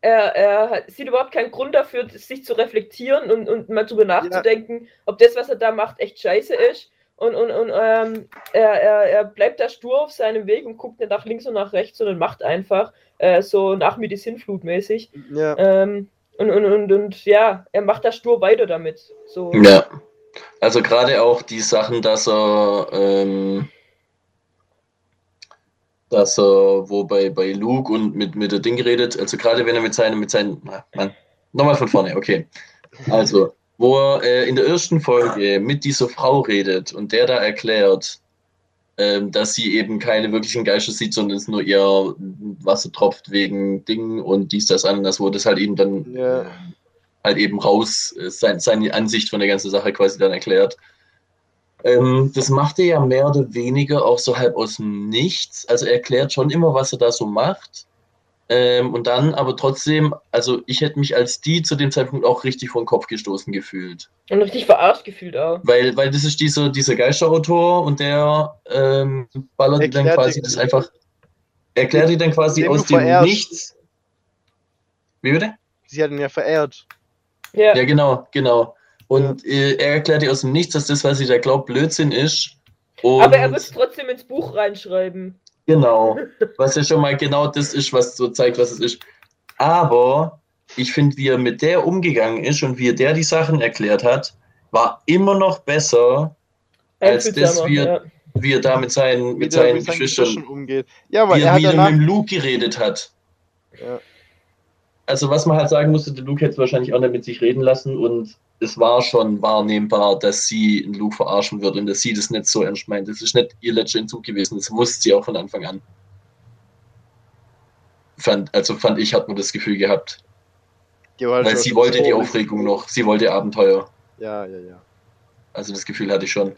er, er hat, sieht überhaupt keinen Grund dafür, sich zu reflektieren und, und mal drüber nachzudenken, ob das, was er da macht, echt scheiße ist. Und, und, und ähm, er, er, er bleibt da stur auf seinem Weg und guckt nicht nach links und nach rechts, sondern macht einfach äh, so nach mir die Sinnflut mäßig. Ja. Ähm, und, und, und, und ja, er macht da stur weiter damit. So. Ja. Also gerade auch die Sachen, dass er, ähm, dass er, wo bei, bei Luke und mit, mit der Ding geredet, also gerade wenn er mit seinem, mit seinen, ah, Mann, nochmal von vorne, okay. Also, wo er äh, in der ersten Folge mit dieser Frau redet und der da erklärt, ähm, dass sie eben keine wirklichen Geister sieht, sondern es nur ihr Wasser tropft wegen Dingen und dies, das, anderes, wo das halt eben dann Ja. halt eben raus äh, sein, seine Ansicht von der ganzen Sache quasi dann erklärt. Ähm, das macht er ja mehr oder weniger auch so halb aus dem Nichts. Also er erklärt schon immer, was er da so macht. Ähm, und dann aber trotzdem, also ich hätte mich als die zu dem Zeitpunkt auch richtig vor den Kopf gestoßen gefühlt. Und richtig verarscht gefühlt auch. Weil, weil das ist dieser, dieser Geisterautor und der ähm, ballert die dann Erklärt quasi die- das einfach, erklärt die dann quasi aus dem verehrst. Nichts. Wie bitte? Sie hat ihn ja verehrt. Ja. Ja, genau, genau. Und äh, er erklärt ihr aus dem Nichts, dass das, was sie da glaubt, Blödsinn ist. Und Aber er wird es trotzdem ins Buch reinschreiben. genau, was ja schon mal genau das ist, was so zeigt, was es ist. Aber ich finde, wie er mit der umgegangen ist und wie er der die Sachen erklärt hat, war immer noch besser, Als das Einfühlsamer, wir- ja. wie er da mit seinen, Wie mit seinen mit seinen Geschwistern, umgeht. Ja, weil wie er er hat wieder danach. mit dem Luke geredet hat. Ja. Also was man halt sagen musste, der Luke hätte es wahrscheinlich auch nicht mit sich reden lassen und es war schon wahrnehmbar, dass sie den Luke verarschen wird und dass sie das nicht so ernst meint. Das ist nicht ihr letzter Entzug gewesen, das wusste sie auch von Anfang an. Fand, also fand ich, hat man das Gefühl gehabt. Die war Weil sie so wollte die Aufregung noch, sie wollte Abenteuer. Ja, ja, ja. Also das Gefühl hatte ich schon.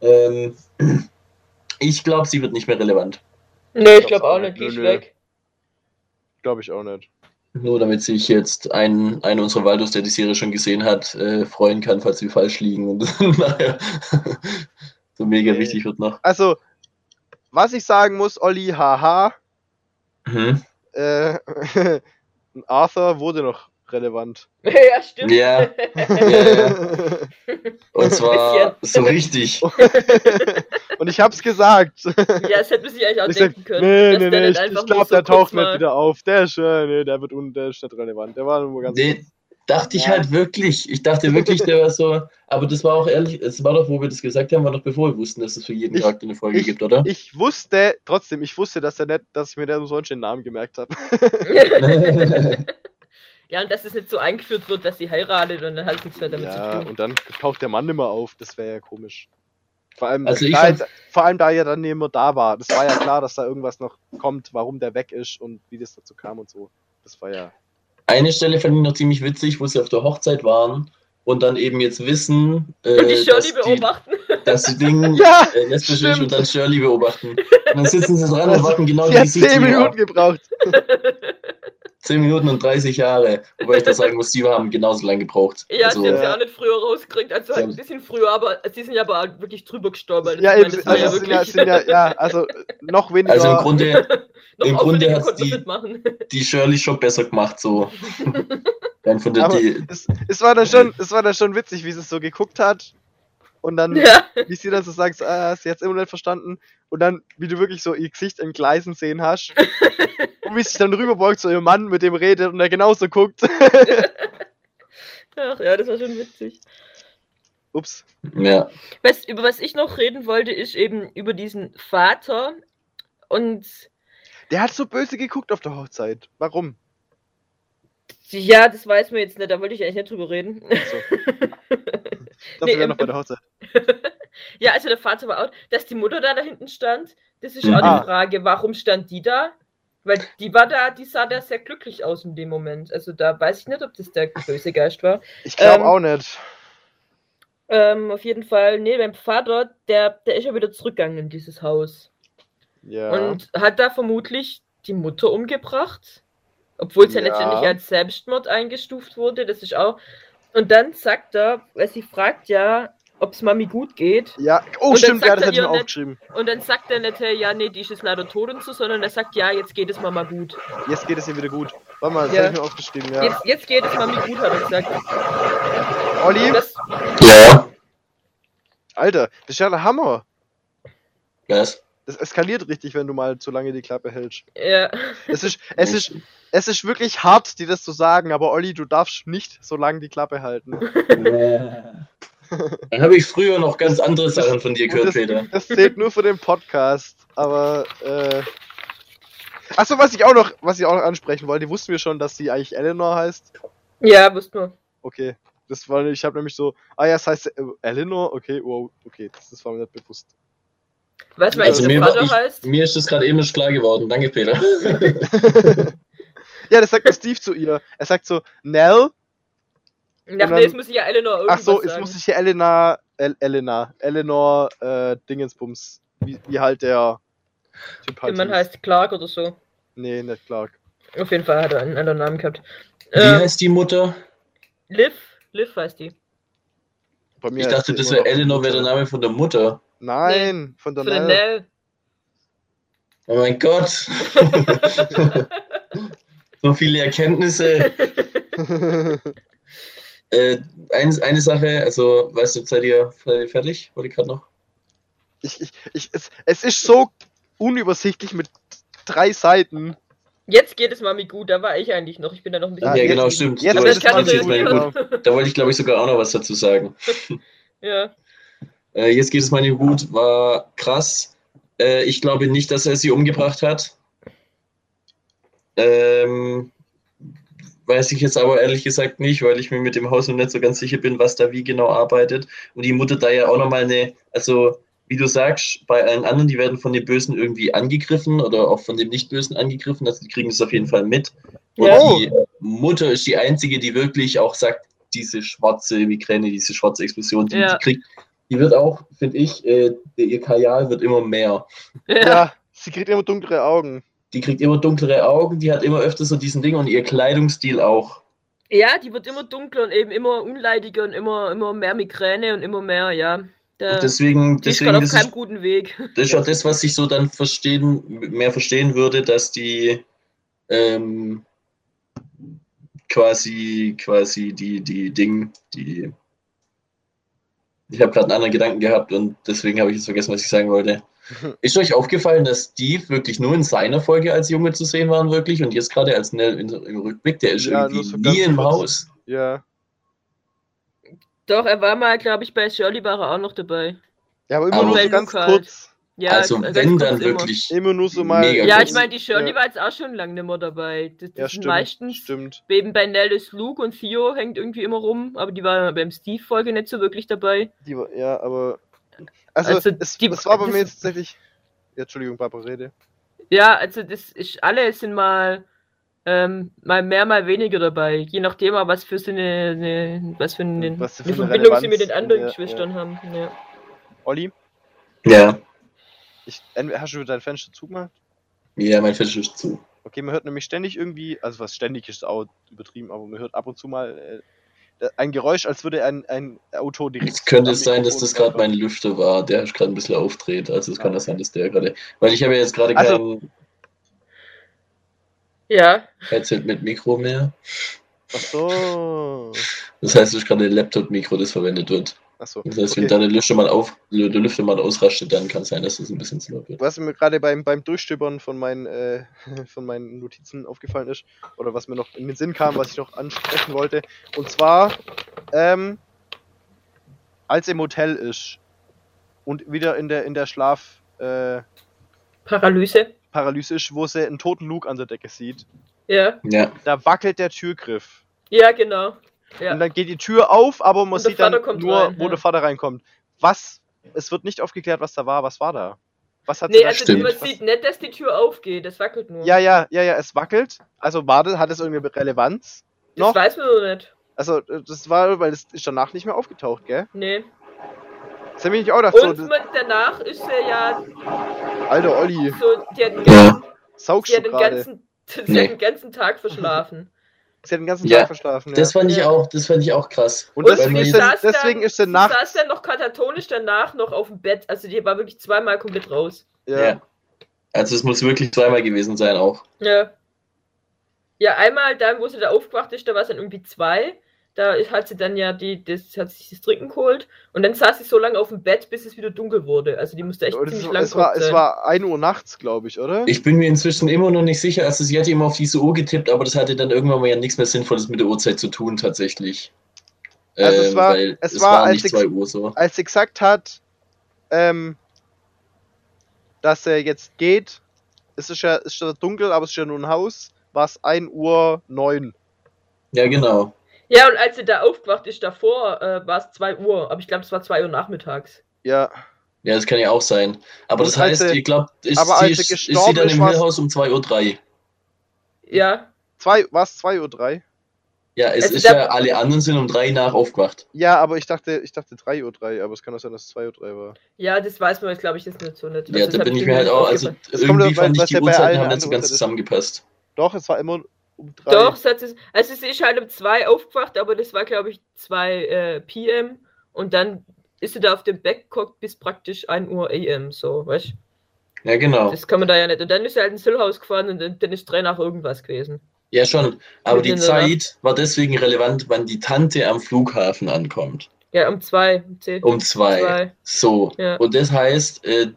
Ähm, ich glaube, sie wird nicht mehr relevant. Nee, ich glaube auch nicht, die ist weg. Glaube ich auch nicht. Nur damit sich jetzt ein, ein unserer Waldos, der die Serie schon gesehen hat, äh, freuen kann, falls wir falsch liegen und nachher so mega Nee. wichtig wird noch. Also, was ich sagen muss, Olli, haha, Mhm. äh, Arthur wurde noch relevant. ja, stimmt. Ja. ja. Und zwar so richtig. Und ich hab's gesagt. Ja, das hätte man sich eigentlich auch Ich sag, denken können. nee, nee, der nee, ich, ich glaube, so der taucht mal- nicht wieder auf. Der ist, äh, nee, der wird un, der ist nicht relevant. Der war nur ganz Nee, Dachte ich Ja. halt wirklich. Ich dachte wirklich, der war so. Aber das war auch ehrlich, es war doch, wo wir das gesagt haben, war doch bevor wir wussten, dass es für jeden Ich- Charakter eine Folge ich- gibt, oder? Ich wusste, trotzdem, ich wusste, dass er nicht, dass ich mir da umsonst den Namen gemerkt habe. ja, und dass es nicht so eingeführt wird, dass sie heiratet und dann hat es nichts mehr damit Ja, zu tun. und dann taucht der Mann immer auf, das wäre ja komisch. Vor allem, Also ich da, fand's- vor allem da er dann immer da war. Das war ja klar, dass da irgendwas noch kommt, warum der weg ist und wie das dazu kam und so. Das war ja. Eine Stelle fand ich noch ziemlich witzig, wo sie auf der Hochzeit waren und dann eben jetzt wissen, äh, Und die Shirley dass, beobachten. dass die Dinge Ja, äh, lesbisch ist und dann Shirley beobachten. Und dann sitzen sie dran und warten genau hat sie 10 zu ihr Minuten gebraucht. 10 Minuten und 30 Jahre. Wobei ich da sagen muss, die haben genauso lange gebraucht. Ja, also, sie haben sie Ja. auch nicht früher rausgekriegt, also halt ein bisschen früher, aber sie sind ja aber wirklich drüber gestorben. Also Ja, ich eben, also ja es sind ja, sind ja, ja, also noch weniger. also im Grunde im Grunde man die- die Shirley schon besser gemacht, so. Dann von der Aber die, es, es, war dann schon, es war dann schon witzig, wie sie es so geguckt hat. Und dann, ja. wie sie dann so sagt, ah, sie hat es immer nicht verstanden. Und dann, wie du wirklich so ihr Gesicht in Gleisen sehen hast. und wie sie sich dann rüberbeugt zu ihrem Mann, mit dem redet und er genauso guckt. Ach ja, das war schon witzig. Ups. ja. Was, über was ich noch reden wollte, ist eben über diesen Vater. Und Der hat so böse geguckt auf der Hochzeit. Warum? Ja, das weiß man jetzt nicht, da wollte ich eigentlich nicht drüber reden. So. Das Nee, wäre noch bei der Hochzeit. ja, also der Vater war out. Dass die Mutter da, da hinten stand, das ist Mhm. auch Ah. die Frage, warum stand die da? Weil die war da, die sah da sehr glücklich aus in dem Moment. Also da weiß ich nicht, ob das der böse Geist war. Ich glaube Ähm, auch nicht. Ähm, auf jeden Fall, nee, beim Vater, der, der ist ja wieder zurückgegangen in dieses Haus. Ja. Und hat da vermutlich die Mutter umgebracht. Obwohl es ja, Ja. letztendlich als Selbstmord eingestuft wurde. Das ist auch. Und dann sagt er, weil sie fragt ja, ob es Mami gut geht. ja. Oh, Und stimmt, ja, das er hätte ich mir aufgeschrieben. Und dann sagt er nicht, ja, nee, die ist jetzt leider tot und so, sondern er sagt, ja, jetzt geht es Mama gut. Jetzt geht es ihr wieder gut. Warte mal, das Ja. hätte ich mir aufgeschrieben, ja. Jetzt, jetzt geht es Mami gut, hat er gesagt. Olli, Das, Ja. Alter, das ist ja der Hammer. Was? Das eskaliert richtig, wenn du mal zu lange die Klappe hältst. ja. Es ist, es ist, es ist wirklich hart, dir das zu sagen, aber Olli, du darfst nicht so lange die Klappe halten. Dann habe ich früher noch ganz andere Sachen von dir gehört, das, Peter. das zählt nur für den Podcast, aber äh. Achso, was ich auch noch, was ich auch noch ansprechen wollte, wussten wir schon, dass sie eigentlich Eleanor heißt. ja, wusste man. Okay. Das war, ich habe nämlich so, ah ja, es heißt äh, Eleanor, okay, wow, okay, das, das war mir nicht bewusst. Weißt du, Also mir, war, ich, heißt? mir ist das gerade eben erst klar geworden. Danke, Peter. Ja, das sagt der Steve zu ihr. Er sagt so, Nell, Ach nee, jetzt muss ich ja Eleanor irgendwas ach so, jetzt sagen. muss ich hier Elena, El Elena, Eleanor, äh, Dingensbums, wie, wie halt der Typ halt Man hieß. heißt Clark oder so. Nee, nicht Clark. Auf jeden Fall hat er einen anderen Namen gehabt. Wie Ähm, heißt die Mutter? Liv, Liv heißt die. Bei mir Ich dachte, das wäre Eleanor, wäre der Name von der Mutter. Nein, von der. Nell. Oh mein Gott. so viele Erkenntnisse. Äh, eine, eine Sache, also, weißt du, seid ihr fertig? Wollte ich gerade noch? ich, ich, ich, es, es ist so unübersichtlich mit drei Seiten. Jetzt geht es Mami gut, da war ich eigentlich noch. Ich bin da noch ein bisschen. Ja, Ja, jetzt- genau, stimmt. jetzt Da Aber wollte ich gut. da wollte ich, glaube ich, sogar auch noch was dazu sagen. Ja. Äh, jetzt geht es meine gut, war krass. Äh, ich glaube nicht, dass er sie umgebracht hat. Ähm, weiß ich jetzt aber ehrlich gesagt nicht, weil ich mir mit dem Haus noch nicht so ganz sicher bin, was da wie genau arbeitet. Und die Mutter da ja auch nochmal eine, also wie du sagst, bei allen anderen, die werden von den Bösen irgendwie angegriffen oder auch von dem Nicht-Bösen angegriffen, also die kriegen es auf jeden Fall mit. Und Ja. die Mutter ist die einzige, die wirklich auch sagt, diese schwarze Migräne, diese schwarze Explosion, die, Ja. die kriegt, die wird auch, finde ich, äh, ihr Kajal wird immer mehr. Ja. Ja, sie kriegt immer dunklere Augen. Die kriegt immer dunklere Augen, die hat immer öfter so diesen Ding und ihr Kleidungsstil auch. ja, die wird immer dunkler und eben immer unleidiger und immer, immer mehr Migräne und immer mehr, ja. Und deswegen, die ist deswegen gerade auf keinem ist, guten Weg. das ist auch das, was ich so dann verstehen, mehr verstehen würde, dass die ähm, quasi, quasi die, die Ding, die. Ich habe gerade einen anderen Gedanken gehabt und deswegen habe ich jetzt vergessen, was ich sagen wollte. Ist euch aufgefallen, dass Steve wirklich nur in seiner Folge als Junge zu sehen war, wirklich? Und jetzt gerade als Nell im Rückblick, der ist Ja, irgendwie so nie im kurz. Haus. Ja. Doch, er war mal, glaube ich, bei Shirley war er auch noch dabei. Ja, aber immer Aber nur so ganz Luke halt. kurz. Ja, also ganz wenn kurz dann immer. wirklich. Immer nur so mal. Ja, ich meine, die Shirley Ja. war jetzt auch schon lange nicht mehr dabei. Das, das Ja, stimmt. meistens Stimmt. eben bei Nell ist Luke und Theo hängt irgendwie immer rum, aber die war beim Steve-Folge nicht so wirklich dabei. Die war, ja, aber. Also, Also, es, die- es war bei das- mir jetzt tatsächlich. Ja, Entschuldigung, Barbara, rede. Ja, also das ist alle sind mal ähm, mal mehr, mal weniger dabei. Je nachdem, was für so eine, eine was für eine, Was für eine eine Verbindung sie mit Relevanz den anderen der- Geschwistern haben. Ja. Olli, Ja, ich, hast du dein Fenster zugemacht? ja, mein Fenster ist zu. Okay, man hört nämlich ständig irgendwie, also was ständig ist auch übertrieben, aber man hört ab und zu mal äh, ein Geräusch, als würde ein, ein Auto direkt. Es könnte am sein, dass das gerade mein Lüfter war, der gerade ein bisschen aufdreht. Also es kann Ah, das sein, dass der gerade. Weil ich habe ja jetzt gerade Also- kein ja, Headset mit Mikro mehr. Ach so. Das heißt, es ist gerade ein Laptop-Mikro, das verwendet wird. Ach so. Das heißt, wenn Okay. da der Lüfter mal auf, der Lüfter mal ausrastet, dann kann es sein, dass es ein bisschen zu laut wird. Was mir gerade beim, beim Durchstöbern von meinen, äh, von meinen Notizen aufgefallen ist, oder was mir noch in den Sinn kam, was ich noch ansprechen wollte, und zwar, ähm, als er im Hotel ist und wieder in der, in der Schlaf, äh, Paralyse. Paralyse ist, wo sie einen toten Luke an der Decke sieht, Ja, Ja, da wackelt der Türgriff. ja, genau. Ja. Und dann geht die Tür auf, aber man der sieht dann nur, rein, wo ja. der Vater reinkommt. Was, es wird nicht aufgeklärt, was da war, was war da? Was hat Nee, da also Stimmt. man was- sieht nicht, dass die Tür aufgeht, das wackelt nur. Ja, ja, ja, ja, es wackelt. Also war das, hat es irgendeine Relevanz? das noch? weiß man noch nicht. Also, äh, das war, weil es ist danach nicht mehr aufgetaucht, gell? Nee. Das hab ich nicht auch gedacht, so, Und das, man, danach ist er ja alter Olli, so, die hat den Ja. ganzen, saugst die du hat den ganzen, Nee. hat den ganzen Tag verschlafen. Sie hat den ganzen Ja, Tag verschlafen, ja. das fand ich auch, das fand ich auch krass. Und Und deswegen ist, sie, deswegen dann, ist sie nachts. saß dann noch katatonisch danach noch auf dem Bett. Also die war wirklich zweimal komplett raus. Ja. Ja. Also es muss wirklich zweimal gewesen sein auch. Ja. Ja, einmal dann, wo sie da aufgewacht ist, da war es dann irgendwie zwei. Da hat sie dann ja die, das hat sich das Trinken geholt und dann saß sie so lange auf dem Bett, bis es wieder dunkel wurde. Also die musste echt es, ziemlich lang es, war, tot es sein. war 1 Uhr nachts, glaube ich, oder? Ich bin mir inzwischen immer noch nicht sicher, also sie hatte immer auf diese Uhr getippt, aber das hatte dann irgendwann mal ja nichts mehr Sinnvolles mit der Uhrzeit zu tun, tatsächlich. Also es Ähm, war- es es, war, war, als nicht ich- 2 Uhr so. Als sie gesagt hat, ähm, dass er jetzt geht, es ist ja, es ist ja dunkel, aber es ist ja nur ein Haus, war es 1 Uhr 9. Ja, genau. Ja, und als sie da aufgewacht ist davor, äh, war es 2 Uhr. Aber ich glaube, es war 2 Uhr nachmittags. Ja. Ja, das kann ja auch sein. Aber Und das heißt, er- ihr glaubt, ist, aber sie, als ist, ist sie dann ist, im Hillhaus um 2.03 Uhr? Ja. Zwei, war es 2 Uhr 3? Ja, es Also ist ja, alle anderen sind um 3 nach aufgewacht. Ja, aber ich dachte, ich dachte 3 Uhr 3, aber es kann auch sein, dass es 2 Uhr 3 war. Ja, das weiß man jetzt, glaube ich, jetzt nicht so nicht. Ja, Also, das da bin ich mir halt auch, also kommt irgendwie fand ich, die ja Uhrzeiten haben nicht so ganz ist. zusammengepasst. Doch, es war immer um 3. Doch, es hat, es- also sie ist halt um 2 aufgewacht, aber das war, glaube ich, 2 äh, PM. Und dann ist sie da auf dem Bett geguckt bis praktisch 1 Uhr AM, so, weißt Ja, genau. Das kann man da ja nicht. Und dann ist sie halt ins Hillhaus gefahren und dann, dann ist 3 nach irgendwas gewesen. Ja, schon. Aber die Zeit war deswegen relevant, wann die Tante am Flughafen ankommt. Ja, um 2, um 10. Um zwei. Zwei. So. Ja. Und das heißt, äh,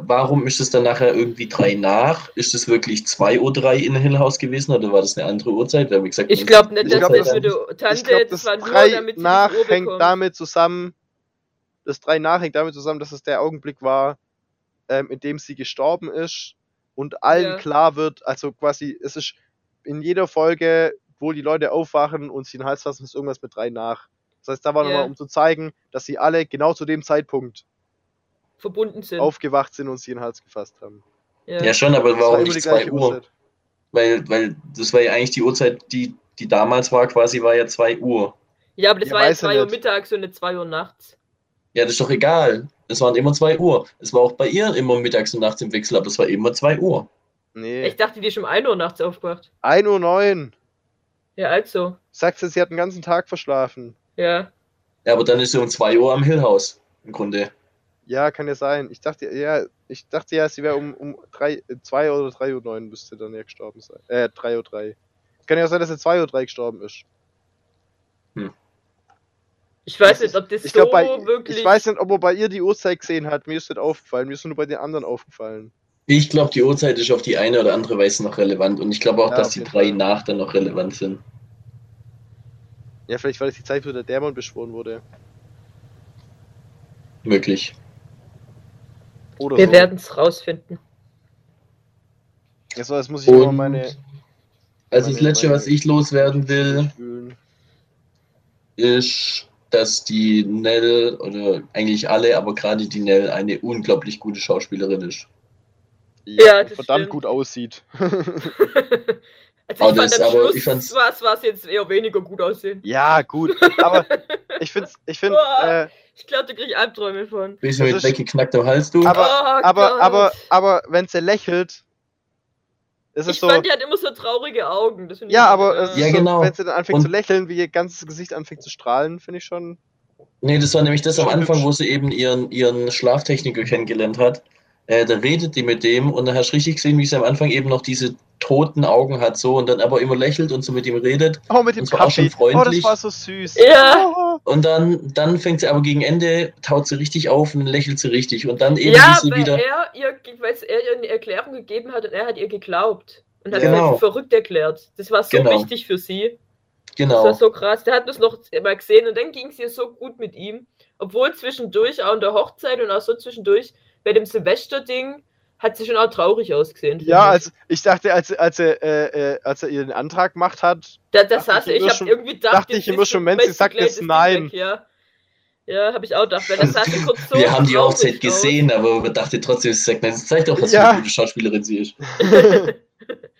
warum ist es dann nachher irgendwie drei nach? Ist es wirklich 2.03 Uhr in Hill House gewesen oder war das eine andere Uhrzeit? Weil, wie gesagt, Ich glaube nicht, Ich dass glaub, das für die Tante, ich glaube, das war nur, 3 damit sie nach hängt bekommt. damit zusammen, das 3 nach hängt damit zusammen, dass es der Augenblick war, ähm, in dem sie gestorben ist und allen Ja. klar wird, also quasi, es ist in jeder Folge, wo die Leute aufwachen und sie den Hals fassen, ist irgendwas mit 3 nach. Das heißt, da war Ja. nochmal, um zu zeigen, dass sie alle genau zu dem Zeitpunkt verbunden sind. aufgewacht sind und sie den Hals gefasst haben. ja. ja, schon, aber Das war warum die nicht 2 gleiche Uhr? Uhrzeit. Weil, weil das war ja eigentlich die Uhrzeit, die, die damals war, quasi war ja 2 Uhr. ja, aber das Ja, war ja weiß er 2 Uhr mittags und nicht 2 Uhr nachts. Ja, das ist doch egal. Es waren immer 2 Uhr. Es war auch bei ihr immer mittags und nachts im Wechsel, aber es war immer 2 Uhr. Nee. Ich dachte, die ist schon um 1 Uhr nachts aufgewacht. 1 Uhr 9. Ja, also. Sagt sie, sie hat den ganzen Tag verschlafen. Ja. Ja, aber dann ist sie um 2 Uhr am Hill House. Im Grunde. Ja, kann ja sein. Ich dachte, ja, ich dachte ja, sie wäre um, um 3, 2 oder 3 Uhr 9 müsste dann ja gestorben sein. Äh, 3 Uhr 3. Kann ja auch sein, dass sie 2 Uhr 3 gestorben ist. Ich weiß Das nicht, ob das Ich so glaube, bei, wirklich. ich weiß nicht, ob er bei ihr die Uhrzeit gesehen hat. Mir ist das aufgefallen. Mir ist nur bei den anderen aufgefallen. Ich glaube, die Uhrzeit ist auf die eine oder andere Weise noch relevant und ich glaube auch, Ja, dass die drei Fall. nach dann noch relevant sind. Ja, vielleicht war das die Zeit, wo der Dämon beschworen wurde. Möglich. Oder Wir so. werden es rausfinden. Achso, jetzt muss ich Und meine. also das Letzte, was ich loswerden will, ist, dass die Nell, oder eigentlich alle, aber gerade die Nell, eine unglaublich gute Schauspielerin ist. Ja, das verdammt stimmt. gut aussieht. Also ich das- fand am Schluss ich fand's- was, was jetzt eher weniger gut aussehen. ja, gut. Aber ich finde, ich finde, äh, Ich glaube, da kriege ich Albträume von. Bist du mit ist- weggeknacktem Hals, du? Aber- oh, aber, Gott. aber, aber, wenn sie lächelt, ist es ich so. fand, die hat immer so traurige Augen. Das find ich Ja, aber Ja, so, genau. wenn sie dann anfängt Und- zu lächeln, wie ihr ganzes Gesicht anfängt zu strahlen, finde ich schon. Nee, das war nämlich das am Anfang, wo sie eben ihren, ihren Schlaftechniker kennengelernt hat. Äh, da redet die mit dem und dann hast du richtig gesehen, wie sie am Anfang eben noch diese toten Augen hat so und dann aber immer lächelt und so mit ihm redet. Oh, mit dem Das war auch schon Kaffee. Oh, das freundlich. war so süß. Ja. Oh. Und dann, dann fängt sie aber gegen Ende, taut sie richtig auf und dann lächelt sie richtig. Und dann eben Ja, sie weil wieder. er ihr, weil er ihr eine Erklärung gegeben hat und er hat ihr geglaubt. Und hat Genau. sie verrückt erklärt. Das war so Genau. wichtig für sie. Das war Genau. so krass. Der hat das noch mal gesehen und dann ging es ihr so gut mit ihm. Obwohl zwischendurch, auch in der Hochzeit und auch so zwischendurch, bei dem Silvester-Ding, hat sie schon auch traurig ausgesehen. Ja, ich. als ich dachte, als, als, er, äh, äh, als er ihr den Antrag gemacht hat, Da, das dachte saß ich ich, immer ich schon- habe irgendwie gedacht, dachte ich immer schon, so Mensch, sie sagt jetzt nein. Weg, ja, ja habe ich auch gedacht, weil das sie kurz so Wir haben die Hochzeit gesehen, aber man dachte trotzdem, sie sagt, nein, zeig doch, was für Ja. eine gute Schauspielerin sie ist.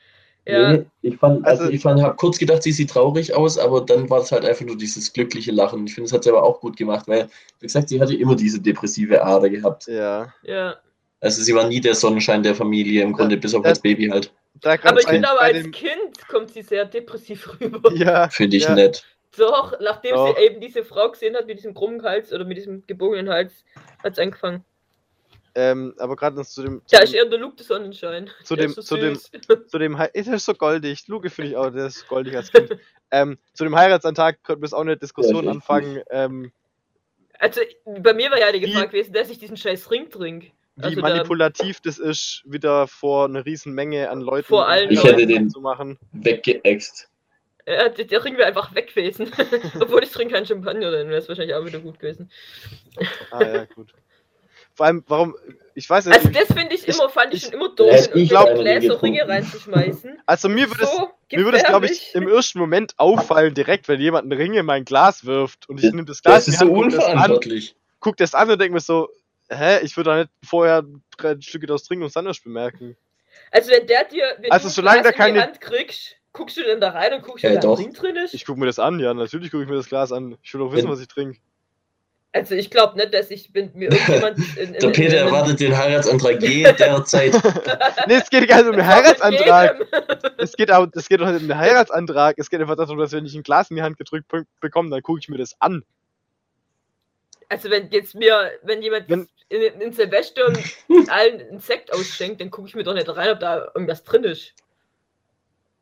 Ja, Nee, ich fand, also, Also- ich fand, habe kurz gedacht, sie sieht traurig aus, aber dann war es halt einfach nur dieses glückliche Lachen. Ich finde, das hat sie aber auch gut gemacht, weil, wie gesagt, sie hatte immer diese depressive Ader gehabt. ja. ja. Also sie war nie der Sonnenschein der Familie, im Grunde, bis auf das- das Baby halt. Da Aber ich finde aber als dem- Kind kommt sie sehr depressiv rüber. Ja, Finde ich Ja. nett. Doch, nachdem Doch. sie eben diese Frau gesehen hat mit diesem krummen Hals oder mit diesem gebogenen Hals, hat es angefangen. Ähm, aber gerade zu dem, zu ist dem, eher der Luke der Sonnenschein. Zu Der dem- ist so zu dem- zu dem ist er so goldig. Luke finde ich auch, der ist goldig als Kind. ähm, zu dem Heiratsantrag könnten wir jetzt auch eine Diskussion Ja, anfangen, ähm, Also, bei mir war ja die Wie- Gefahr gewesen, dass ich diesen scheiß Ring trinke. wie Also da- manipulativ das ist, wieder vor einer riesen Menge an Leuten Vor allen Ich hätte den zu machen. weggeäxt. Ja, der, der Ring wäre einfach weg gewesen. Obwohl ich trinke keinen Champagner, dann wäre es wahrscheinlich auch wieder gut gewesen. Ah ja, gut. Vor allem, warum, ich weiß nicht, Also das finde ich Ich- immer, fand ich, ich- schon immer doof, in ich habe nie Gläser Ringe reinzuschmeißen. also mir würde es, so mir würde es glaube ich, im ersten Moment auffallen, direkt, wenn jemand einen Ring in mein Glas wirft und ich nehme das Glas Das in ist so Hand, an, unverantwortlich. guck das an und denke mir so, hä, ich würde da nicht vorher drei Stücke daraus trinken und es dann erst bemerken. Also wenn der dir, wenn Also du solange Glas da in die keine- Hand kriegst, guckst du denn da rein und guckst, Ja, ob da ein. Ring drin ist? Ich gucke mir das an, ja, natürlich gucke ich mir das Glas an. Ich will doch wissen, Wenn- was ich trinke. Also ich glaube nicht, dass ich bin, mir irgendjemand in, in, Der Peter in, in, erwartet den Heiratsantrag jederzeit. Nee, es geht gar nicht um den auch Heiratsantrag. Es geht, auch, es geht doch nicht um den Heiratsantrag. Es geht einfach darum, dass wenn ich ein Glas in die Hand gedrückt be- bekomme, dann gucke ich mir das an. Also wenn jetzt mir, wenn jemand Wenn- in, in Silvester allen einen Sekt ausschenkt, dann gucke ich mir doch nicht rein, ob da irgendwas drin ist.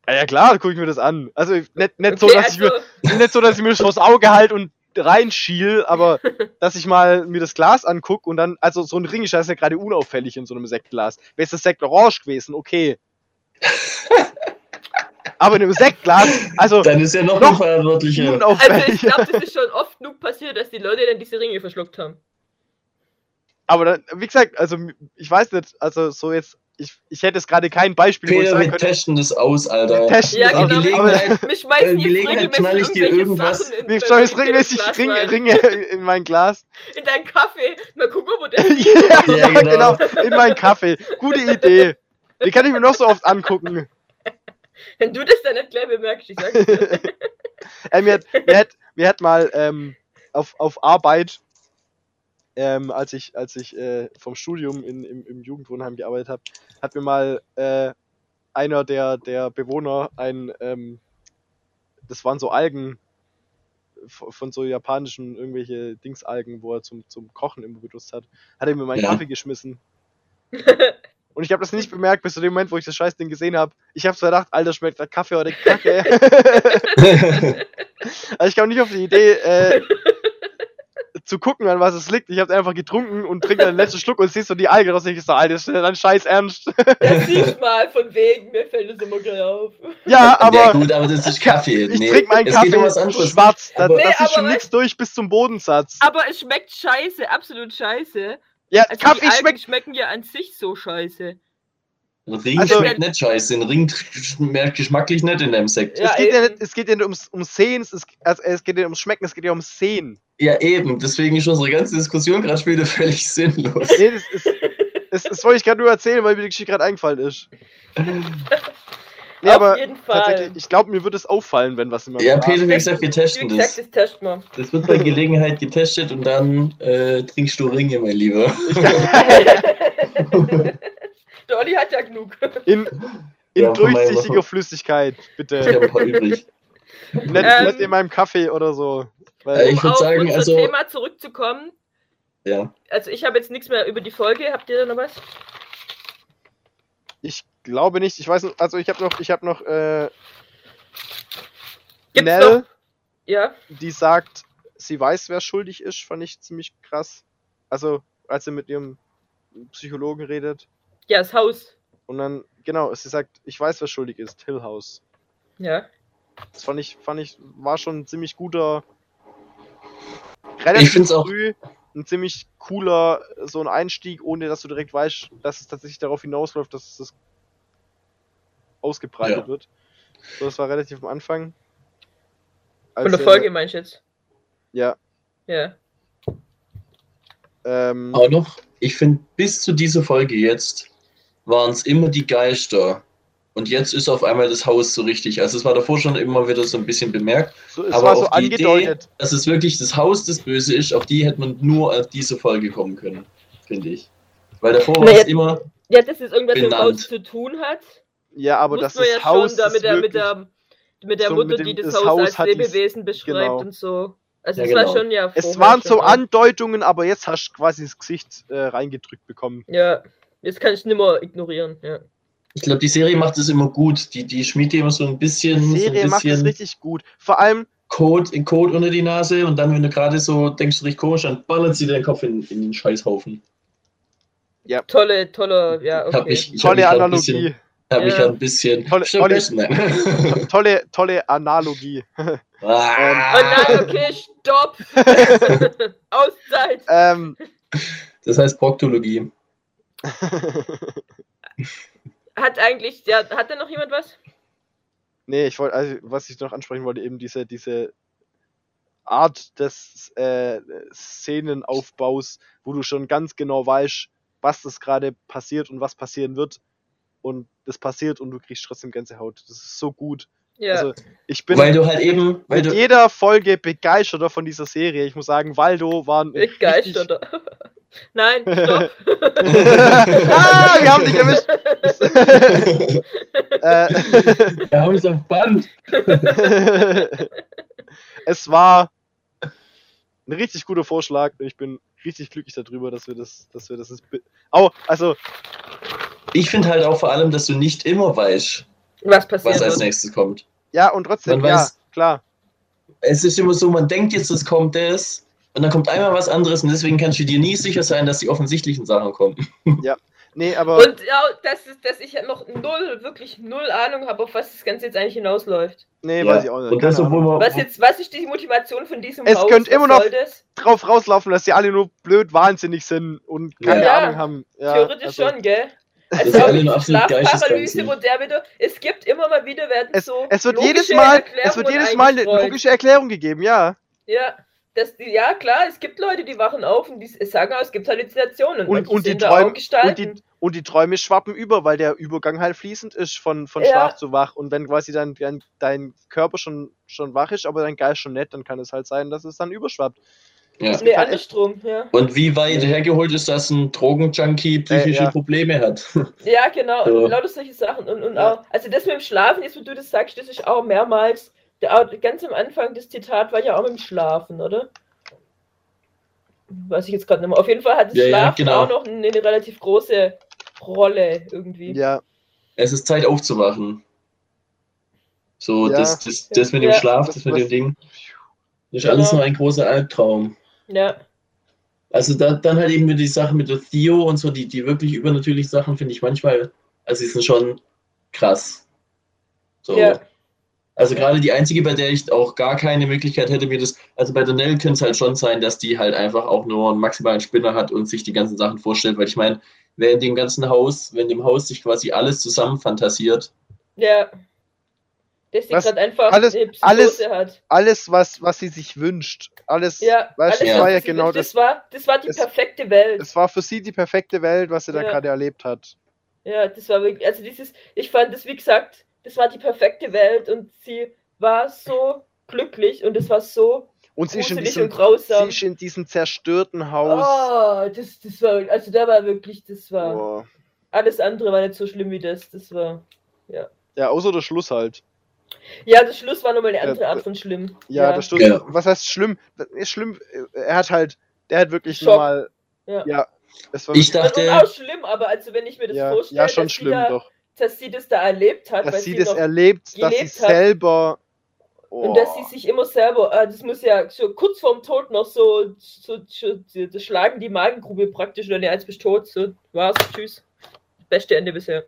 Ja, ja klar, dann gucke ich mir das an. Also nicht, nicht, so, Okay, dass ich mir, also, nicht so, dass ich mir das vors Auge halte und reinschiel, aber dass ich mal mir das Glas angucke und dann, also so ein Ring ist ja gerade unauffällig in so einem Sektglas. Wäre es das Sekt orange gewesen, okay. aber in einem Sektglas, also Dann ist er noch Noch unverantwortlicher. also ich glaube, das ist schon oft genug passiert, dass die Leute dann diese Ringe verschluckt haben. aber dann, wie gesagt, also ich weiß nicht, also so jetzt, ich, ich hätte jetzt gerade kein Beispiel, wo ich Peter, sagen wir könnte, testen das aus, Alter. testen Ja, das genau. Gelegenheit- Mich schmeißen Äh, Gelegenheit knall ich dir irgendwas- Wir in regelmäßig Glas Ringe, in mein Glas. In deinen Kaffee. Mal gucken, ob der. ja, Ja, genau. genau. in meinen Kaffee. Gute Idee. Den kann ich mir noch so oft angucken. Wenn du das dann nicht gleich bemerkst, ich sag's dir. Mir, hat, mir, hat, mir hat mal ähm, auf, auf Arbeit, ähm, als ich, als ich äh, vom Studium in, im, im Jugendwohnheim gearbeitet habe, hat mir mal äh, einer der, der Bewohner ein, ähm, das waren so Algen von so japanischen irgendwelche Dingsalgen, wo er zum, zum Kochen immer benutzt hat, hat er mir meinen Ja. Kaffee geschmissen. Und ich habe das nicht bemerkt, bis zu dem Moment, wo ich das Scheißding gesehen habe. Ich habe so gedacht, Alter, schmeckt der Kaffee oder Kacke. Also ich kam nicht auf die Idee, äh, zu gucken, an was es liegt. Ich habe einfach getrunken und trinke den letzten Schluck und siehst so die Alge raus. Ich so, Alter, das ist dein Scheiß ernst. Das siehst mal von wegen, mir fällt das immer gleich auf. ja, aber ja, gut, aber das ist Kaffee. ich nee, trinke meinen um Kaffee anderes. schwarz. Da, Aber- Nee, das ist schon nichts durch bis zum Bodensatz. Aber es schmeckt scheiße, absolut scheiße. Ja, Also Kaffee die Algen schmeckt. schmecken ja an sich so scheiße. Ein Ring Also- schmeckt nicht scheiße. Ein Ring schmeckt geschmacklich nicht in deinem Sekt. Ja, es, geht ja nicht, es geht ja nicht ums, ums Sehen, es, ist- also, es geht ja nicht ums Schmecken, es geht ja ums Sehen. Ja, eben. Deswegen ist unsere ganze Diskussion gerade schon wieder völlig sinnlos. Nee, das, ist, das, das wollte ich gerade nur erzählen, weil mir die Geschichte gerade eingefallen ist. Nee, Auf aber jeden Fall. tatsächlich, ich glaube, mir wird es auffallen, wenn was meinem Ja, Peter, wie gesagt, wir Wie testen gesagt, das. das testen wir. Das wird bei Gelegenheit getestet und dann äh, trinkst du Ringe, mein Lieber. Der Olli hat ja genug. in, in Ja, durchsichtiger Flüssigkeit, Ich bitte. habe ein paar übrig. Nicht, Ähm, nicht in meinem Kaffee oder so. Äh, Weil, ich würd auf sagen, unser also- Thema zurückzukommen. Ja. Also ich habe jetzt nichts mehr über die Folge. Habt ihr da noch was? ich glaube nicht. Ich weiß nicht, also ich habe noch, ich habe noch äh, Gibt's Nell, noch? Ja. die sagt, sie weiß, wer schuldig ist, fand ich ziemlich krass. Also, als sie mit ihrem Psychologen redet Ja, das Haus. und dann, genau, sie sagt, ich weiß, wer schuldig ist, Hill House. Ja. Das fand ich, fand ich, war schon ein ziemlich guter, relativ Ich find's auch- früh ein ziemlich cooler, so ein Einstieg, ohne dass du direkt weißt, dass es tatsächlich darauf hinausläuft, dass es ausgebreitet Ja. wird. So, das war relativ am Anfang. Von Als der er- Folge meinst du jetzt? Ja. Ja. Ähm, Auch noch, ich finde, bis zu dieser Folge jetzt waren es immer die Geister. Und jetzt ist auf einmal das Haus so richtig. Also es war davor schon immer wieder so ein bisschen bemerkt. so, es aber war so auf die angedeutet. Dass es wirklich das Haus das Böse ist, auf die hätte man nur auf diese Folge kommen können, finde ich. Weil davor war es immer, Ja, dass es irgendwas mit dem. Haus zu tun hat. Ja, aber das ist ja Haus schon da ist mit der, mit wirklich- der, mit der so Mutter, mit dem- die das, das Haus, Haus als Lebewesen beschreibt genau. und so. Also Ja, es war genau. schon ja Es waren schon so. Andeutungen, aber jetzt hast du quasi das Gesicht äh, reingedrückt bekommen. Ja, jetzt kann ich nimmer ignorieren. Ja. ich glaube, die Serie macht es immer gut. Die, die schmiert dir immer so ein bisschen, Die so Serie ein macht es bisschen richtig gut. Vor allem, Code, in Code unter die Nase und dann, wenn du gerade so denkst, du richtig komisch, dann ballert sie deinen Kopf in, in den Scheißhaufen. Tolle, tolle, ja, Ich hab okay. ich hab tolle Analogie. bisschen, hab mich Ja. grad ein bisschen. Tolle- tolle- tolle, tolle Analogie. Oh Ah, nein, okay, stopp! Auszeit! ähm, das heißt Proktologie. Hat eigentlich, ja, hat da noch jemand was? nee, ich wollte, also, was ich noch ansprechen wollte, eben diese, diese Art des äh, Szenenaufbaus, wo du schon ganz genau weißt, was das gerade passiert und was passieren wird. Und das passiert und du kriegst trotzdem Gänsehaut. Das ist so gut. Ja. Also, ich bin Weil du halt eben, weil mit du, jeder Folge begeisterter von dieser Serie. Ich muss sagen, Waldo war ein Begeistert. Nein, stopp! ah, wir haben dich erwischt. äh, wir haben es auf Band. es war ein richtig guter Vorschlag und ich bin richtig glücklich darüber, dass wir das, dass wir das. Oh, also Ich finde halt auch vor allem, dass du nicht immer weißt, Was passiert? was als nächstes kommt. ja und trotzdem Man ja weiß- klar. Es ist immer so, man denkt jetzt, es kommt das und dann kommt einmal was anderes und deswegen kannst du dir nie sicher sein, dass die offensichtlichen Sachen kommen. Nee, aber Und ja, das ist, dass ich ja noch null, wirklich null Ahnung habe, auf was das Ganze jetzt eigentlich hinausläuft. nee, Ja. weiß ich auch nicht. Und das, obwohl man, Was jetzt, was ist die Motivation von diesem Es Haus? könnte immer noch- drauf rauslaufen, dass sie alle nur blöd wahnsinnig sind und keine Ja. Ahnung haben. Ja, Theoretisch also, schon, gell? Also auch Schlafparalyse, wo der wieder, es gibt immer mal wieder, werden Es, so es wird jedes Mal, es wird jedes Mal eine logische Erklärung gegeben, ja. Ja, das, die, ja klar, es gibt Leute, die wachen auf und die sagen auch, es gibt Halluzinationen. Und, manche und, die Träume, und, Gestalten. die, und die Träume schwappen über, weil der Übergang halt fließend ist von, von Ja. Schlaf zu wach. Und wenn quasi dein, dein, dein Körper schon, schon wach ist, aber dein Geist schon nicht, dann kann es halt sein, dass es dann überschwappt. ja. Nee, andersrum, ja. Und wie weit hergeholt ist, dass ein Drogenjunkie psychische Äh, ja. Probleme hat? Ja, genau, So. und lauter solche Sachen. Und, und Ja. auch, also das mit dem Schlafen, jetzt wo du das sagst, das ist auch mehrmals, ganz am Anfang, das Zitat war ja auch mit dem Schlafen, oder? Weiß ich jetzt gerade nicht mehr. Auf jeden Fall hat das Ja, ja, Schlafen genau. auch noch eine, eine relativ große Rolle irgendwie. Ja, Es ist Zeit aufzuwachen. So, Ja. das, das, das mit dem Ja. Schlaf, Das das mit dem Ding. Das ist Genau. alles nur ein großer Albtraum. Ja. Also da, dann halt eben die Sache mit der Theo und so, die, die wirklich übernatürlichen Sachen finde ich manchmal, also die sind schon krass. So. Ja. Also gerade die einzige, bei der ich auch gar keine Möglichkeit hätte, mir das, also bei der Nell könnte es halt schon sein, dass die halt einfach auch nur einen maximalen Spinner hat und sich die ganzen Sachen vorstellt, weil ich meine, wer in dem ganzen Haus, wenn dem Haus sich quasi alles zusammen fantasiert, Ja. Dass sie gerade einfach Alles- alles- hat. Alles, was, was sie sich wünscht. Alles, Ja, weißt alles, das war was ja sie genau wünscht. das. Das war, das war die es- perfekte Welt. Es war für sie die perfekte Welt, was sie da Ja. gerade erlebt hat. Ja, das war wirklich, also dieses, ich fand das, wie gesagt, das war die perfekte Welt und sie war so glücklich und es war so Und sie ist in gruselig und diesem, grausam. sie ist in diesem zerstörten Haus. Oh, das, das war, also da war wirklich, das war, Boah. alles andere war nicht so schlimm wie das, das war, Ja, außer der Schluss halt. ja, das Schluss war nochmal eine Ja, andere Art d- von schlimm. Ja, der Schluss. Ja. Was heißt schlimm? Das ist schlimm. Er hat halt, der hat wirklich Schock. normal. Ja. Ja. Es war ich Das dachte, war auch schlimm, aber also wenn ich mir das ja, vorstelle, ja, schon dass, schlimm, doch. Dass sie das da erlebt hat, weil Dass sie das erlebt, dass sie selber. Oh. Und dass sie sich immer selber, äh, das muss ja so kurz vorm Tod noch so, so, so das Schlagen die Magengrube praktisch, dann ja, jetzt bist tot, so, war's, tschüss. Beste Ende bisher.